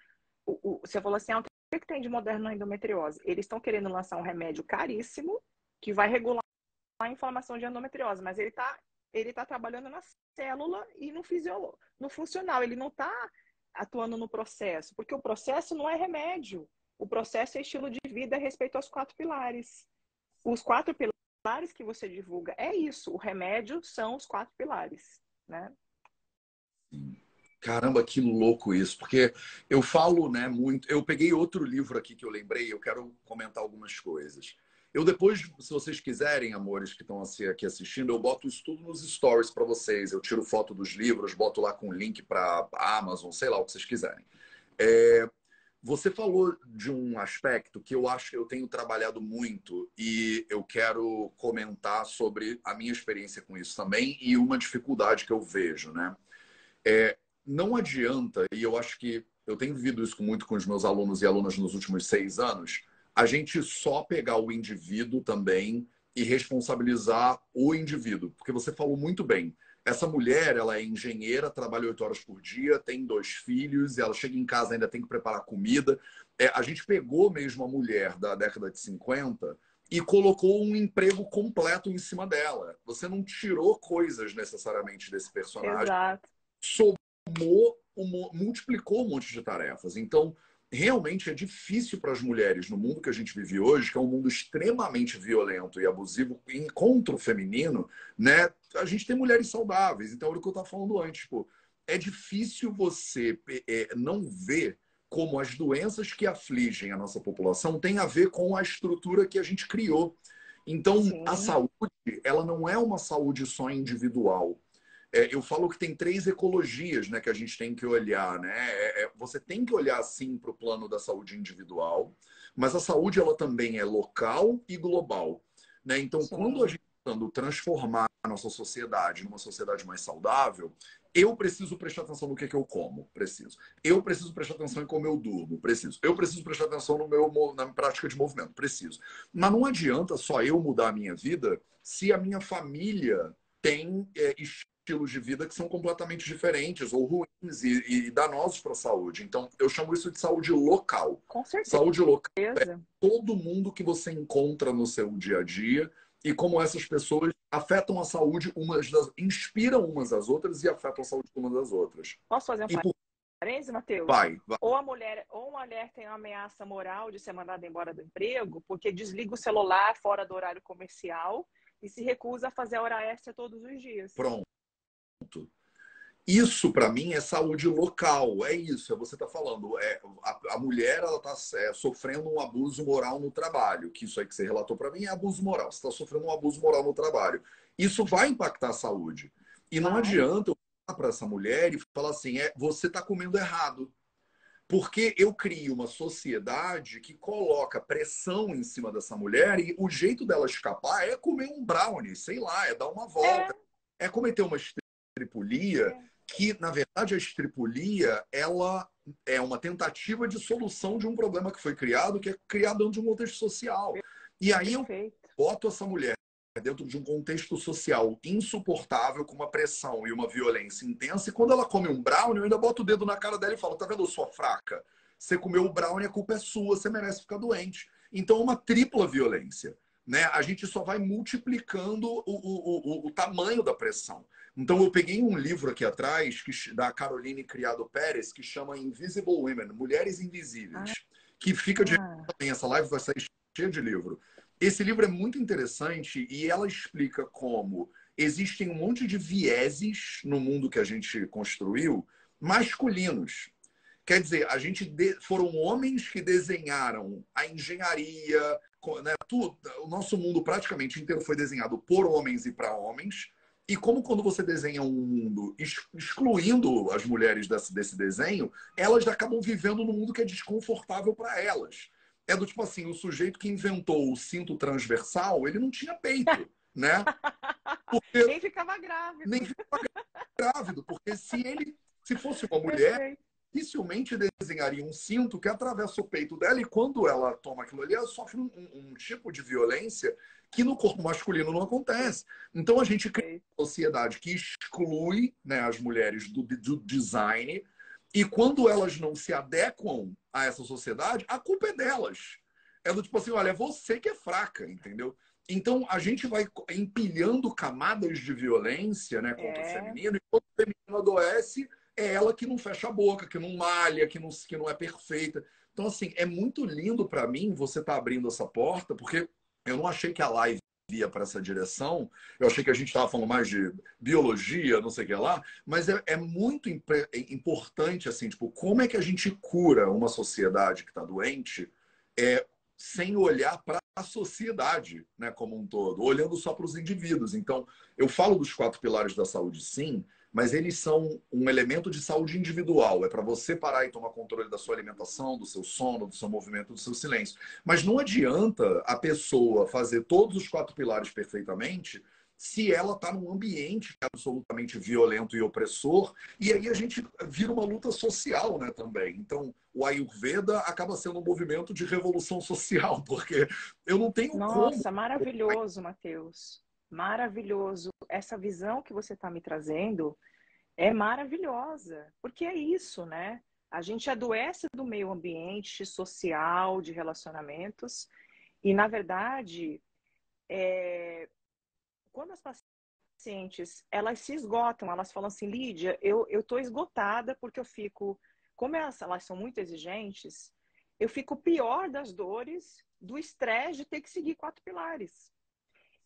O, o, você falou assim, ah, o que, que tem de moderno na endometriose? Eles estão querendo lançar um remédio caríssimo que vai regular a inflamação de endometriose, mas ele está ele tá trabalhando na célula e no fisiológico, no funcional. Ele não está atuando no processo, porque o processo não é remédio. o processo é estilo de vida respeito aos quatro pilares. Os quatro pilares que você divulga é isso. O remédio são os quatro pilares, né? Caramba, que louco isso, porque eu falo, né, muito. Eu peguei outro livro aqui que eu lembrei, eu quero comentar algumas coisas. Eu depois, se vocês quiserem, amores que estão aqui assistindo, eu boto isso tudo nos stories para vocês. Eu tiro foto dos livros, boto lá com link para Amazon, sei lá o que vocês quiserem. É, você falou de um aspecto que eu acho que eu tenho trabalhado muito e eu quero comentar sobre a minha experiência com isso também e uma dificuldade que eu vejo, né? É, não adianta, e eu acho que eu tenho vivido isso muito com os meus alunos e alunas nos últimos seis anos, a gente só pegar o indivíduo também e responsabilizar o indivíduo. Porque você falou muito bem. Essa mulher, ela é engenheira, trabalha oito horas por dia, tem dois filhos, ela chega em casa ainda tem que preparar comida. É, a gente pegou mesmo a mulher da década de 50 e colocou um emprego completo em cima dela. Você não tirou coisas necessariamente desse personagem. Exato. Somou, multiplicou um monte de tarefas. Então, realmente é difícil para as mulheres no mundo que a gente vive hoje, que é um mundo extremamente violento e abusivo contra o feminino, né? A gente tem mulheres saudáveis. Então, é o que eu estava falando antes, tipo, é difícil você é, não ver como as doenças que afligem a nossa população têm a ver com a estrutura que a gente criou. Então, Sim. a saúde, ela não é uma saúde só individual é, eu falo que tem três ecologias né, que a gente tem que olhar. Né? É, é, você tem que olhar, sim, para o plano da saúde individual, mas a saúde ela também é local e global. Né? Então, sim. quando a gente está transformar a nossa sociedade numa sociedade mais saudável, eu preciso prestar atenção no que, que eu como, preciso. Eu preciso prestar atenção em como eu durmo, preciso. Eu preciso prestar atenção no meu, na minha prática de movimento, preciso. Mas não adianta só eu mudar a minha vida se a minha família tem é, estilos de vida que são completamente diferentes ou ruins e, e danosos para a saúde. Então, eu chamo isso de saúde local. Com certeza. Saúde local é todo mundo que você encontra no seu dia a dia e como essas pessoas afetam a saúde umas das inspiram umas às outras e afetam a saúde umas das outras. Posso fazer um e por... parênteses, Matheus? Vai, vai. Ou a mulher, ou uma mulher tem uma ameaça moral de ser mandada embora do emprego porque desliga o celular fora do horário comercial e se recusa a fazer a hora extra todos os dias. Pronto. Isso, para mim, é saúde local. É isso, é você está falando. É, a, a, mulher ela está é, sofrendo um abuso moral no trabalho. Que isso aí que você relatou para mim é abuso moral. Você está sofrendo um abuso moral no trabalho. Isso vai impactar a saúde. E não adianta eu falar para essa mulher e falar assim: é, você está comendo errado. Porque eu crio uma sociedade que coloca pressão em cima dessa mulher e o jeito dela escapar é comer um brownie, sei lá, é dar uma volta, é, é cometer uma estripulia, é. que na verdade a estripulia ela é uma tentativa de solução de um problema que foi criado, que é criado dentro de um contexto social. E aí eu boto essa mulher dentro de um contexto social insuportável, com uma pressão e uma violência intensa, e quando ela come um brownie, eu ainda boto o dedo na cara dela e falo: tá vendo, sua fraca? Você comeu o brownie, a culpa é sua, você merece ficar doente. Então, é uma tripla violência. Né? A gente só vai multiplicando o, o, o, o tamanho da pressão. Então, eu peguei um livro aqui atrás, que, da Caroline Criado Pérez, que chama Invisible Women, Mulheres Invisíveis, ah. que fica de ah. também. Essa live vai sair cheia de livro. Esse livro é muito interessante e ela explica como existem um monte de vieses no mundo que a gente construiu masculinos. Quer dizer, a gente de... foram homens que desenharam a engenharia, né, tudo, o nosso mundo praticamente inteiro foi desenhado por homens e para homens. E como quando você desenha um mundo excluindo as mulheres desse, desse desenho, elas acabam vivendo num mundo que é desconfortável para elas. É do tipo assim, o sujeito que inventou o cinto transversal, ele não tinha peito, né? Porque... Nem ficava grávido. Nem ficava grávido, porque se ele se fosse uma mulher, dificilmente desenharia um cinto que atravessa o peito dela e quando ela toma aquilo ali, ela sofre um, um, tipo de violência que no corpo masculino não acontece. Então a gente cria uma sociedade que exclui né, as mulheres do, do design e quando elas não se adequam a essa sociedade, a culpa é delas. É do tipo assim, olha, é você que é fraca, entendeu? Então a gente vai empilhando camadas de violência né, contra é. o feminino, e quando o feminino adoece, é ela que não fecha a boca, que não malha, que não, que não é perfeita. Então, assim, é muito lindo para mim você estar tá abrindo essa porta, porque eu não achei que a live ia para essa direção. Eu achei que a gente estava falando mais de biologia, não sei o que lá, mas é, é muito importante, assim, tipo, como é que a gente cura uma sociedade que está doente é, sem olhar para a sociedade né, como um todo, olhando só para os indivíduos. Então, eu falo dos quatro pilares da saúde, sim, mas eles são um elemento de saúde individual. É para você parar e tomar controle da sua alimentação, do seu sono, do seu movimento, do seu silêncio. Mas não adianta a pessoa fazer todos os quatro pilares perfeitamente se ela está num ambiente absolutamente violento e opressor, e aí a gente vira uma luta social né, também. Então, o Ayurveda acaba sendo um movimento de revolução social, porque eu não tenho Nossa, como... maravilhoso, Matheus. Maravilhoso. Essa visão que você está me trazendo é maravilhosa, porque é isso, né? A gente adoece do meio ambiente social, de relacionamentos, e, na verdade, é, quando as pacientes elas se esgotam, elas falam assim, Lídia, eu tô esgotada porque eu fico, como elas, elas são muito exigentes, eu fico pior das dores do estresse de ter que seguir quatro pilares.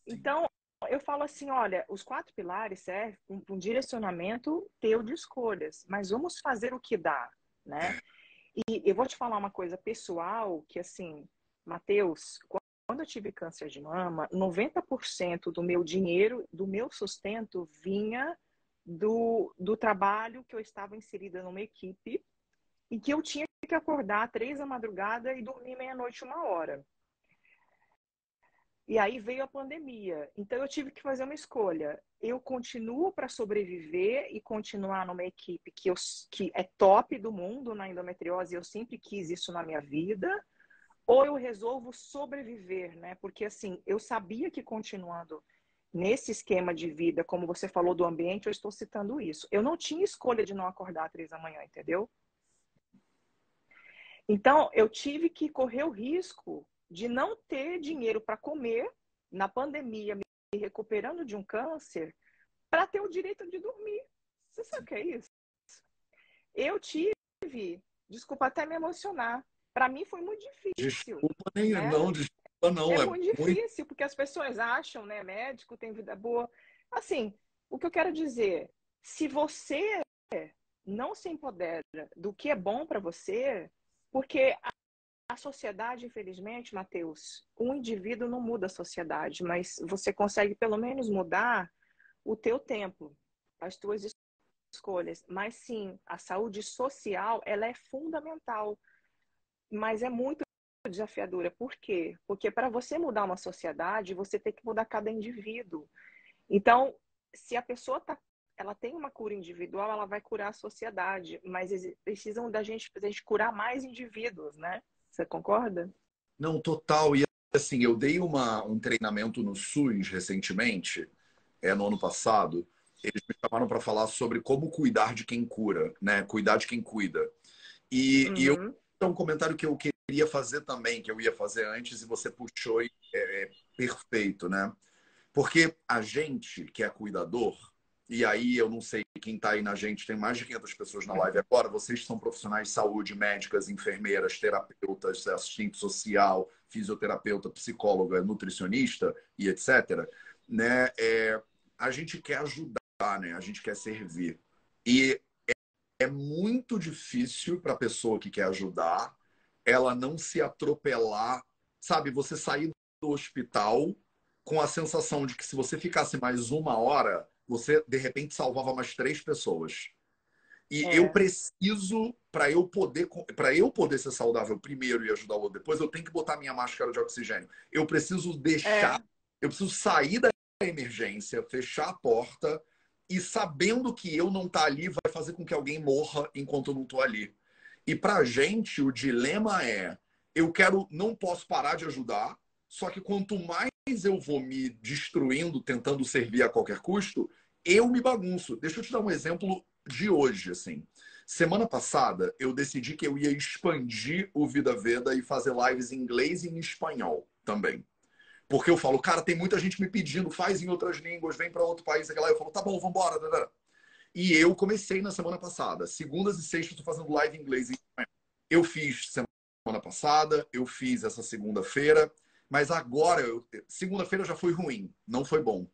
Então, eu falo assim, olha, os quatro pilares servem para um direcionamento teu de escolhas, mas vamos fazer o que dá, né? E eu vou te falar uma coisa pessoal, que assim, Mateus, quando eu tive câncer de mama, 90% do meu dinheiro, do meu sustento, vinha do, do trabalho que eu estava inserida numa equipe e que eu tinha que acordar três da madrugada e dormir meia-noite, uma hora. E aí veio a pandemia. Então eu tive que fazer uma escolha. Eu continuo para sobreviver e continuar numa equipe que, eu, que é top do mundo na endometriose, eu sempre quis isso na minha vida ou eu resolvo sobreviver, né? Porque assim, eu sabia que continuando nesse esquema de vida, como você falou do ambiente, eu estou citando isso. Eu não tinha escolha de não acordar três da manhã, entendeu? Então, eu tive que correr o risco de não ter dinheiro para comer na pandemia, me recuperando de um câncer, para ter o direito de dormir. Você sabe o que é isso? Eu tive, desculpa até me emocionar, para mim foi muito difícil. Desculpa nem né? não, desculpa não. É, é muito difícil, muito... porque as pessoas acham, né, médico tem vida boa. Assim, o que eu quero dizer, se você não se empodera do que é bom para você, porque a, sociedade, infelizmente, Mateus, um indivíduo não muda a sociedade, mas você consegue pelo menos mudar o teu tempo, as tuas escolhas. Mas sim, a saúde social, ela é fundamental mas é muito desafiadora. Por quê? Porque para você mudar uma sociedade, você tem que mudar cada indivíduo. Então, se a pessoa tá, ela tem uma cura individual, ela vai curar a sociedade, mas precisam da gente, da gente curar mais indivíduos, né? Você concorda? Não, total. E assim, eu dei uma, um treinamento no SUS recentemente, é no ano passado. Eles me chamaram para falar sobre como cuidar de quem cura, né? Cuidar de quem cuida. E, uhum. e eu é um comentário que eu queria fazer também, que eu ia fazer antes, e você puxou e é, é perfeito, né? Porque a gente que é cuidador, e aí eu não sei quem está aí na gente, tem mais de 500 pessoas na live agora, vocês são profissionais de saúde, médicas, enfermeiras, terapeutas, assistente social, fisioterapeuta, psicóloga, nutricionista e etc. Né? É, a gente quer ajudar, né? a gente quer servir. E é muito difícil para a pessoa que quer ajudar ela não se atropelar, sabe? Você sair do hospital com a sensação de que se você ficasse mais uma hora, você de repente salvava mais três pessoas. E é. eu preciso, para eu poder para eu poder ser saudável primeiro e ajudar o outro depois, eu tenho que botar minha máscara de oxigênio. Eu preciso deixar, é. eu preciso sair da emergência, fechar a porta e sabendo que eu não tá ali vai fazer com que alguém morra enquanto eu não estou ali. E para a gente, o dilema é: eu quero, não posso parar de ajudar, só que quanto mais eu vou me destruindo, tentando servir a qualquer custo, eu me bagunço. Deixa eu te dar um exemplo de hoje, assim. Semana passada, eu decidi que eu ia expandir o Vida Veda e fazer lives em inglês e em espanhol também. Porque eu falo, cara, tem muita gente me pedindo, faz em outras línguas, vem para outro país, aquela. Eu falo, tá bom, vambora. E eu comecei na semana passada. Segundas e sextas, estou fazendo live em inglês. Eu fiz semana passada, eu fiz essa segunda-feira, mas agora, segunda-feira já foi ruim, não foi bom.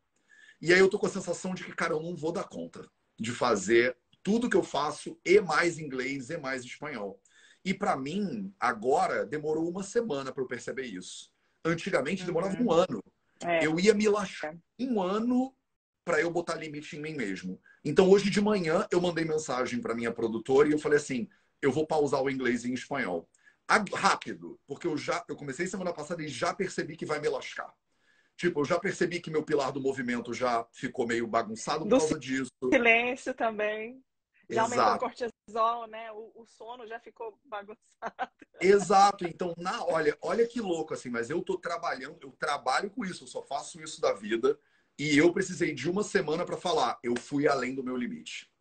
E aí eu tô com a sensação de que, cara, eu não vou dar conta de fazer tudo que eu faço e mais inglês e mais espanhol. E para mim, agora, demorou uma semana para eu perceber isso. Antigamente, demorava uhum. um ano. É. Eu ia me lascar um ano para eu botar limite em mim mesmo. Então, hoje de manhã, eu mandei mensagem para minha produtora e eu falei assim: eu vou pausar o inglês em espanhol. Rápido, porque eu já eu comecei semana passada e já percebi que vai me lascar. Tipo, eu já percebi que meu pilar do movimento já ficou meio bagunçado por do causa disso. Silêncio também. Já Exato. aumentou o cortisol, né? O, o, sono já ficou bagunçado. Exato. Então, na, olha, olha que louco assim, mas eu tô trabalhando, eu trabalho com isso, eu só faço isso da vida. E eu precisei de uma semana para falar, eu fui além do meu limite.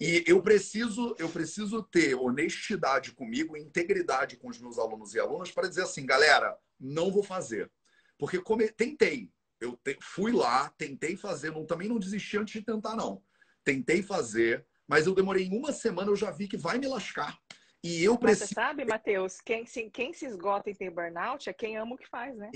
E eu preciso, eu preciso ter honestidade comigo, integridade com os meus alunos e alunas para dizer assim, galera, não vou fazer. Porque come... tentei. Eu te... fui lá, tentei fazer, não, também não desisti antes de tentar, não. Tentei fazer, mas eu demorei uma semana, eu já vi que vai me lascar. E eu preciso. Você sabe, Matheus, quem se, quem se esgota e tem burnout é quem ama o que faz, né?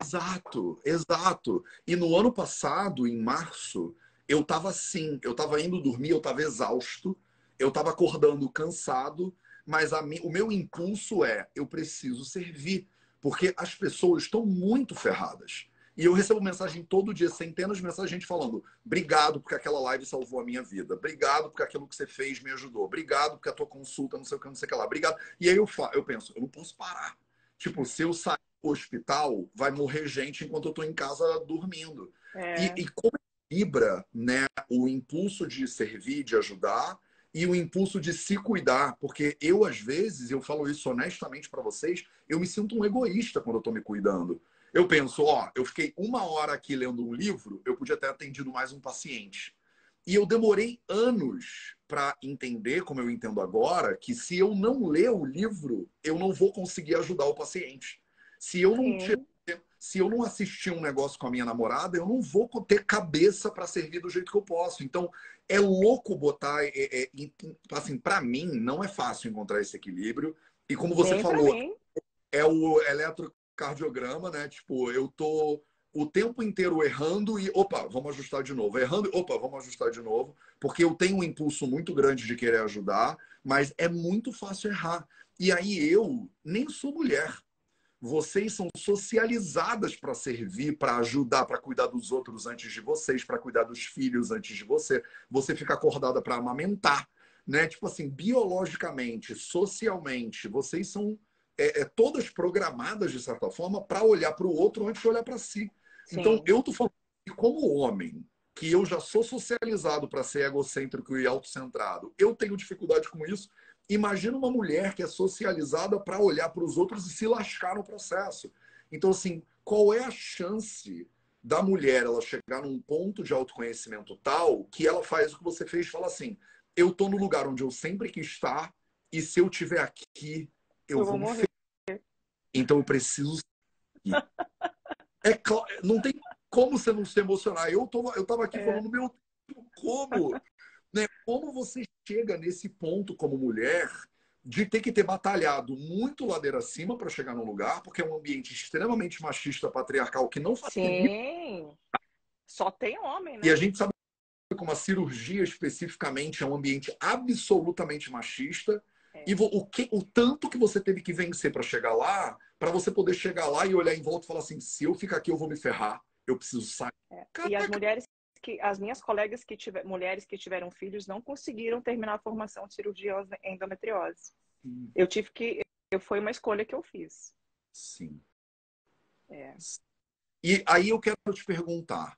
Exato, exato. E no ano passado, em março, eu tava assim, eu tava indo dormir, eu tava exausto, eu tava acordando cansado, mas a, o meu impulso é, eu preciso servir, porque as pessoas estão muito ferradas. E eu recebo mensagem todo dia, centenas de mensagens, gente falando: obrigado porque aquela live salvou a minha vida, obrigado porque aquilo que você fez me ajudou, obrigado porque a tua consulta, não sei o que, não sei o que lá, obrigado. E aí eu, eu penso: eu não posso parar. Tipo, se eu sair do hospital, vai morrer gente enquanto eu estou em casa dormindo. É. E, e como equilibra né, o impulso de servir, de ajudar, e o impulso de se cuidar, porque eu às vezes, eu falo isso honestamente para vocês, eu me sinto um egoísta quando eu estou me cuidando. Eu penso, ó, eu fiquei uma hora aqui lendo um livro, eu podia ter atendido mais um paciente. E eu demorei anos para entender, como eu entendo agora, que se eu não ler o livro, eu não vou conseguir ajudar o paciente. Se eu não se eu não assistir um negócio com a minha namorada, eu não vou ter cabeça para servir do jeito que eu posso. Então, é louco botar. É, é, assim, para mim, não é fácil encontrar esse equilíbrio. E como você falou, é o eletro cardiograma, né? Tipo, eu tô o tempo inteiro errando e, opa, vamos ajustar de novo. Errando, opa, vamos ajustar de novo. Porque eu tenho um impulso muito grande de querer ajudar, mas é muito fácil errar. E aí eu nem sou mulher. Vocês são socializadas para servir, para ajudar, para cuidar dos outros antes de vocês, para cuidar dos filhos antes de você. Você fica acordada para amamentar, né? Tipo assim, biologicamente, socialmente, vocês são é, é, todas programadas, de certa forma, para olhar para o outro antes de olhar para si. Sim. Então, eu tô falando que, como homem, que eu já sou socializado para ser egocêntrico e autocentrado, eu tenho dificuldade com isso. Imagina uma mulher que é socializada para olhar para os outros e se lascar no processo. Então, assim, qual é a chance da mulher ela chegar num ponto de autoconhecimento tal que ela faz o que você fez e fala assim: eu tô no lugar onde eu sempre quis estar e se eu tiver aqui, eu, eu vou, vou morrer. Então eu preciso. é claro, não tem como você não se emocionar. Eu, tô, eu tava aqui é. falando, meu como? Né? Como você chega nesse ponto como mulher de ter que ter batalhado muito ladeira acima para chegar num lugar, porque é um ambiente extremamente machista, patriarcal, que não faz Sim. Só tem homem, né? E a gente sabe como a cirurgia especificamente é um ambiente absolutamente machista e o, que, o tanto que você teve que vencer para chegar lá, para você poder chegar lá e olhar em volta e falar assim: se eu ficar aqui, eu vou me ferrar, eu preciso sair. É. E as mulheres que, as minhas colegas que tiver, mulheres que tiveram filhos não conseguiram terminar a formação de cirurgia endometriose. Sim. Eu tive que, eu foi uma escolha que eu fiz. Sim. É. E aí eu quero te perguntar,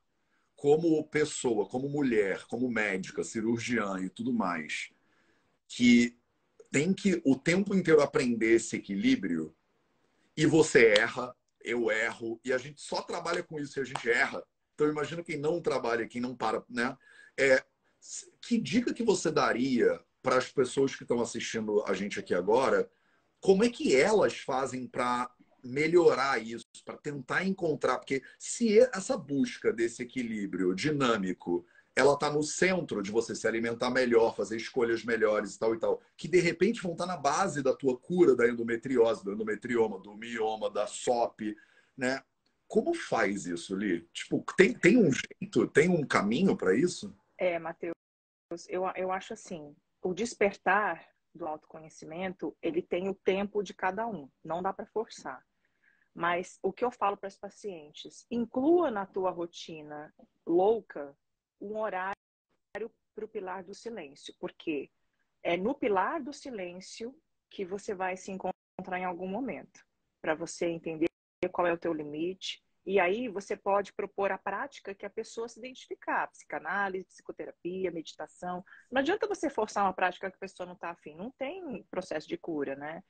como pessoa, como mulher, como médica, cirurgiã e tudo mais, que tem que o tempo inteiro aprender esse equilíbrio e você erra, eu erro, e a gente só trabalha com isso e a gente erra. Então imagina quem não trabalha, quem não para, né? É, que dica que você daria para as pessoas que estão assistindo a gente aqui agora? Como é que elas fazem para melhorar isso, para tentar encontrar? Porque se essa busca desse equilíbrio dinâmico ela está no centro de você se alimentar melhor, fazer escolhas melhores e tal e tal, que de repente vão estar tá na base da tua cura da endometriose, do endometrioma, do mioma, da SOP, né? Como faz isso, Li? Tipo, tem, tem um jeito, tem um caminho para isso? É, Matheus, eu, eu acho assim, o despertar do autoconhecimento, ele tem o tempo de cada um, não dá para forçar. Mas o que eu falo para os pacientes, inclua na tua rotina louca um horário para o pilar do silêncio, porque é no pilar do silêncio que você vai se encontrar em algum momento, para você entender qual é o teu limite, e aí você pode propor a prática que a pessoa se identificar, psicanálise, psicoterapia, meditação. Não adianta você forçar uma prática que a pessoa não está afim, não tem processo de cura, né?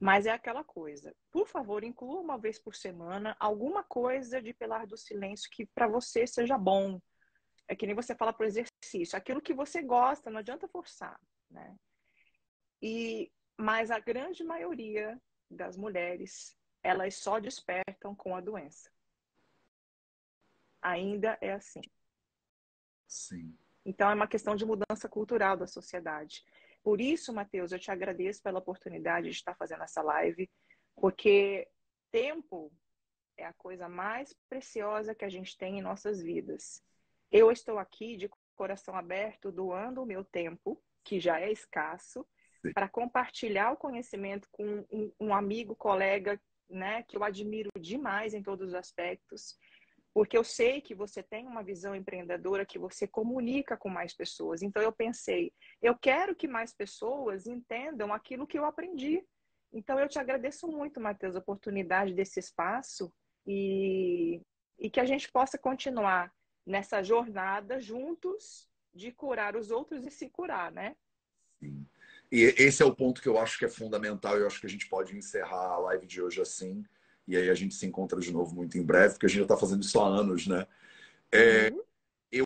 Mas é aquela coisa. Por favor, inclua uma vez por semana alguma coisa de pilar do silêncio que para você seja bom. É que nem você fala para o exercício, aquilo que você gosta, não adianta forçar, né? E mas a grande maioria das mulheres, elas só despertam com a doença ainda é assim. Sim. Então é uma questão de mudança cultural da sociedade. Por isso, Matheus, eu te agradeço pela oportunidade de estar fazendo essa live, porque tempo é a coisa mais preciosa que a gente tem em nossas vidas. Eu estou aqui de coração aberto, doando o meu tempo, que já é escasso, para compartilhar o conhecimento com um, um amigo, colega, né, que eu admiro demais em todos os aspectos porque eu sei que você tem uma visão empreendedora que você comunica com mais pessoas. Então eu pensei, eu quero que mais pessoas entendam aquilo que eu aprendi. Então eu te agradeço muito, Matheus, a oportunidade desse espaço e, e que a gente possa continuar nessa jornada juntos de curar os outros e se curar, né? Sim. E esse é o ponto que eu acho que é fundamental e eu acho que a gente pode encerrar a live de hoje assim e aí a gente se encontra de novo muito em breve, porque a gente já está fazendo isso há anos, né? É, uhum. eu,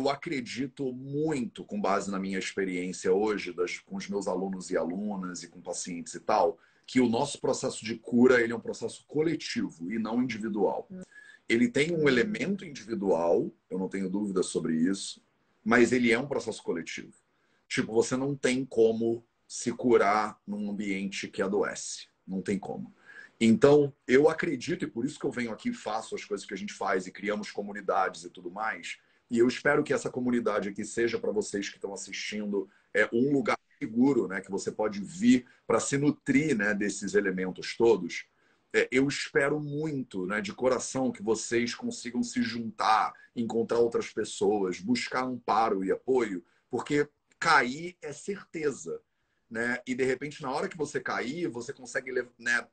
eu, acredito muito, com base na minha experiência hoje, das, com os meus alunos e alunas e com pacientes e tal, que o nosso processo de cura ele é um processo coletivo e não individual. Uhum. Ele tem um elemento individual, eu não tenho dúvida sobre isso, mas ele é um processo coletivo. Tipo, você não tem como se curar num ambiente que adoece. Não tem como. Então, eu acredito, e por isso que eu venho aqui e faço as coisas que a gente faz e criamos comunidades e tudo mais. E eu espero que essa comunidade aqui seja para vocês que estão assistindo é um lugar seguro, né, que você pode vir para se nutrir, né, desses elementos todos. É, eu espero muito, né, de coração, que vocês consigam se juntar, encontrar outras pessoas, buscar amparo e apoio, porque cair é certeza né? E de repente, na hora que você cair, você consegue né,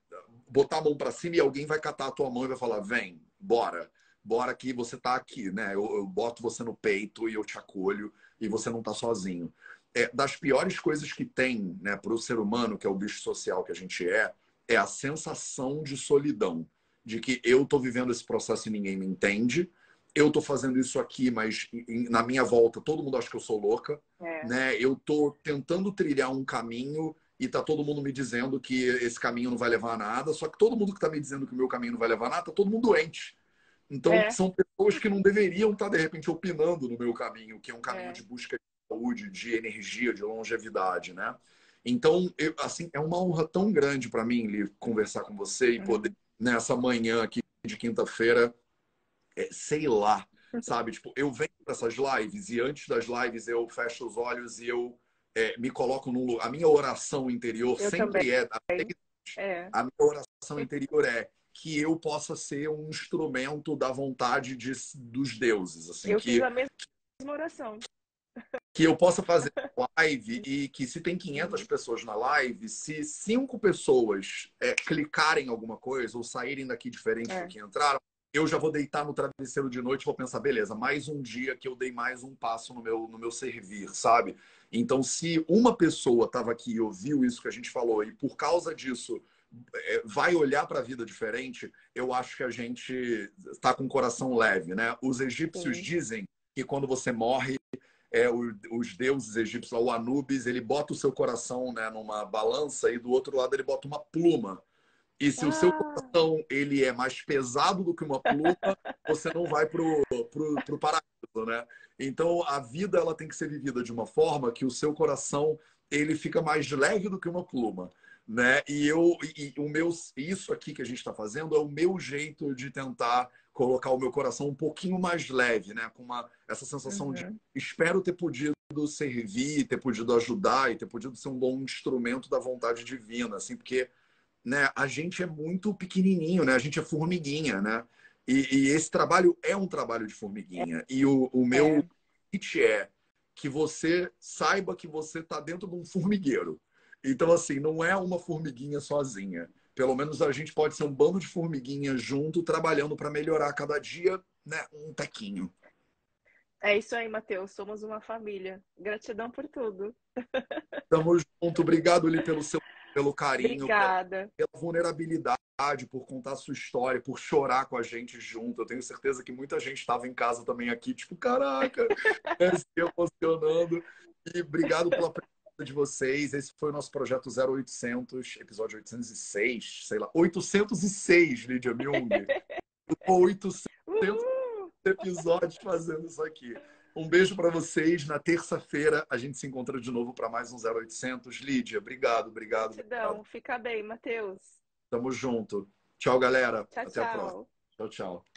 botar a mão para cima e alguém vai catar a tua mão e vai falar: vem, bora, bora que você tá aqui, né? Eu, eu boto você no peito e eu te acolho e você não tá sozinho. É, das piores coisas que tem né, para o ser humano, que é o bicho social que a gente é, é a sensação de solidão. De que eu tô vivendo esse processo e ninguém me entende, eu tô fazendo isso aqui, mas na minha volta todo mundo acha que eu sou louca, é. né? Eu tô tentando trilhar um caminho e tá todo mundo me dizendo que esse caminho não vai levar a nada, só que todo mundo que tá me dizendo que o meu caminho não vai levar a nada, tá todo mundo doente. Então é. são pessoas que não deveriam estar tá, de repente opinando no meu caminho, que é um caminho é. de busca de saúde, de energia, de longevidade, né? Então, eu, assim, é uma honra tão grande para mim, Li, conversar com você e uhum. poder nessa manhã aqui de quinta-feira é, sei lá, sabe? Tipo, eu venho para essas lives e antes das lives eu fecho os olhos e eu é, me coloco num lugar. A minha oração interior eu sempre é, é, A minha oração interior é que eu possa ser um instrumento da vontade de, dos deuses. Assim, eu que, fiz a mesma oração. Que eu possa fazer live e que se tem 500 uhum. pessoas na live, se cinco pessoas é, clicarem em alguma coisa ou saírem daqui diferente é. do que entraram, eu já vou deitar no travesseiro de noite e vou pensar, beleza, mais um dia que eu dei mais um passo no meu, no meu servir, sabe? Então, se uma pessoa estava aqui e ouviu isso que a gente falou e por causa disso é, vai olhar para a vida diferente, eu acho que a gente está com o coração leve, né? Os egípcios Sim. dizem que quando você morre, é, os deuses egípcios, o Anubis, ele bota o seu coração né, numa balança e do outro lado ele bota uma pluma e se ah. o seu ah. coração ele é mais pesado do que uma pluma, você não vai pro, pro, pro paraíso, né? Então a vida ela tem que ser vivida de uma forma que o seu coração ele fica mais leve do que uma pluma, né? E eu e, o meu isso aqui que a gente está fazendo é o meu jeito de tentar colocar o meu coração um pouquinho mais leve, né? Com uma essa sensação uhum. de espero ter podido servir, ter podido ajudar e ter podido ser um bom instrumento da vontade divina, assim, porque né, a gente é muito pequenininho, né? A gente é formiguinha, né? E, e esse trabalho é um trabalho de formiguinha. É. E o, o meu é. pitch é que você saiba que você está dentro de um formigueiro. Então, assim, não é uma formiguinha sozinha. Pelo menos a gente pode ser um bando de formiguinhas junto, trabalhando para melhorar cada dia né, um tequinho. É isso aí, Matheus. Somos uma família. Gratidão por tudo. Tamo junto. Obrigado, Li, pelo seu pelo carinho, Obrigada. pela vulnerabilidade, por contar a sua história, por chorar com a gente junto. Eu tenho certeza que muita gente estava em casa também aqui, tipo, caraca, né, se emocionando. E obrigado pela presença de vocês. Esse foi o nosso projeto 0800, episódio 806, sei lá, 806, Lídia Myung. 800 episódios fazendo isso aqui. Um beijo para vocês. Na terça-feira a gente se encontra de novo para mais um 0800. Lídia, obrigado, obrigado. Gratidão. Obrigado. Fica bem, Matheus. Tamo junto. Tchau, galera. Tchau, Até tchau. a próxima. Tchau, tchau.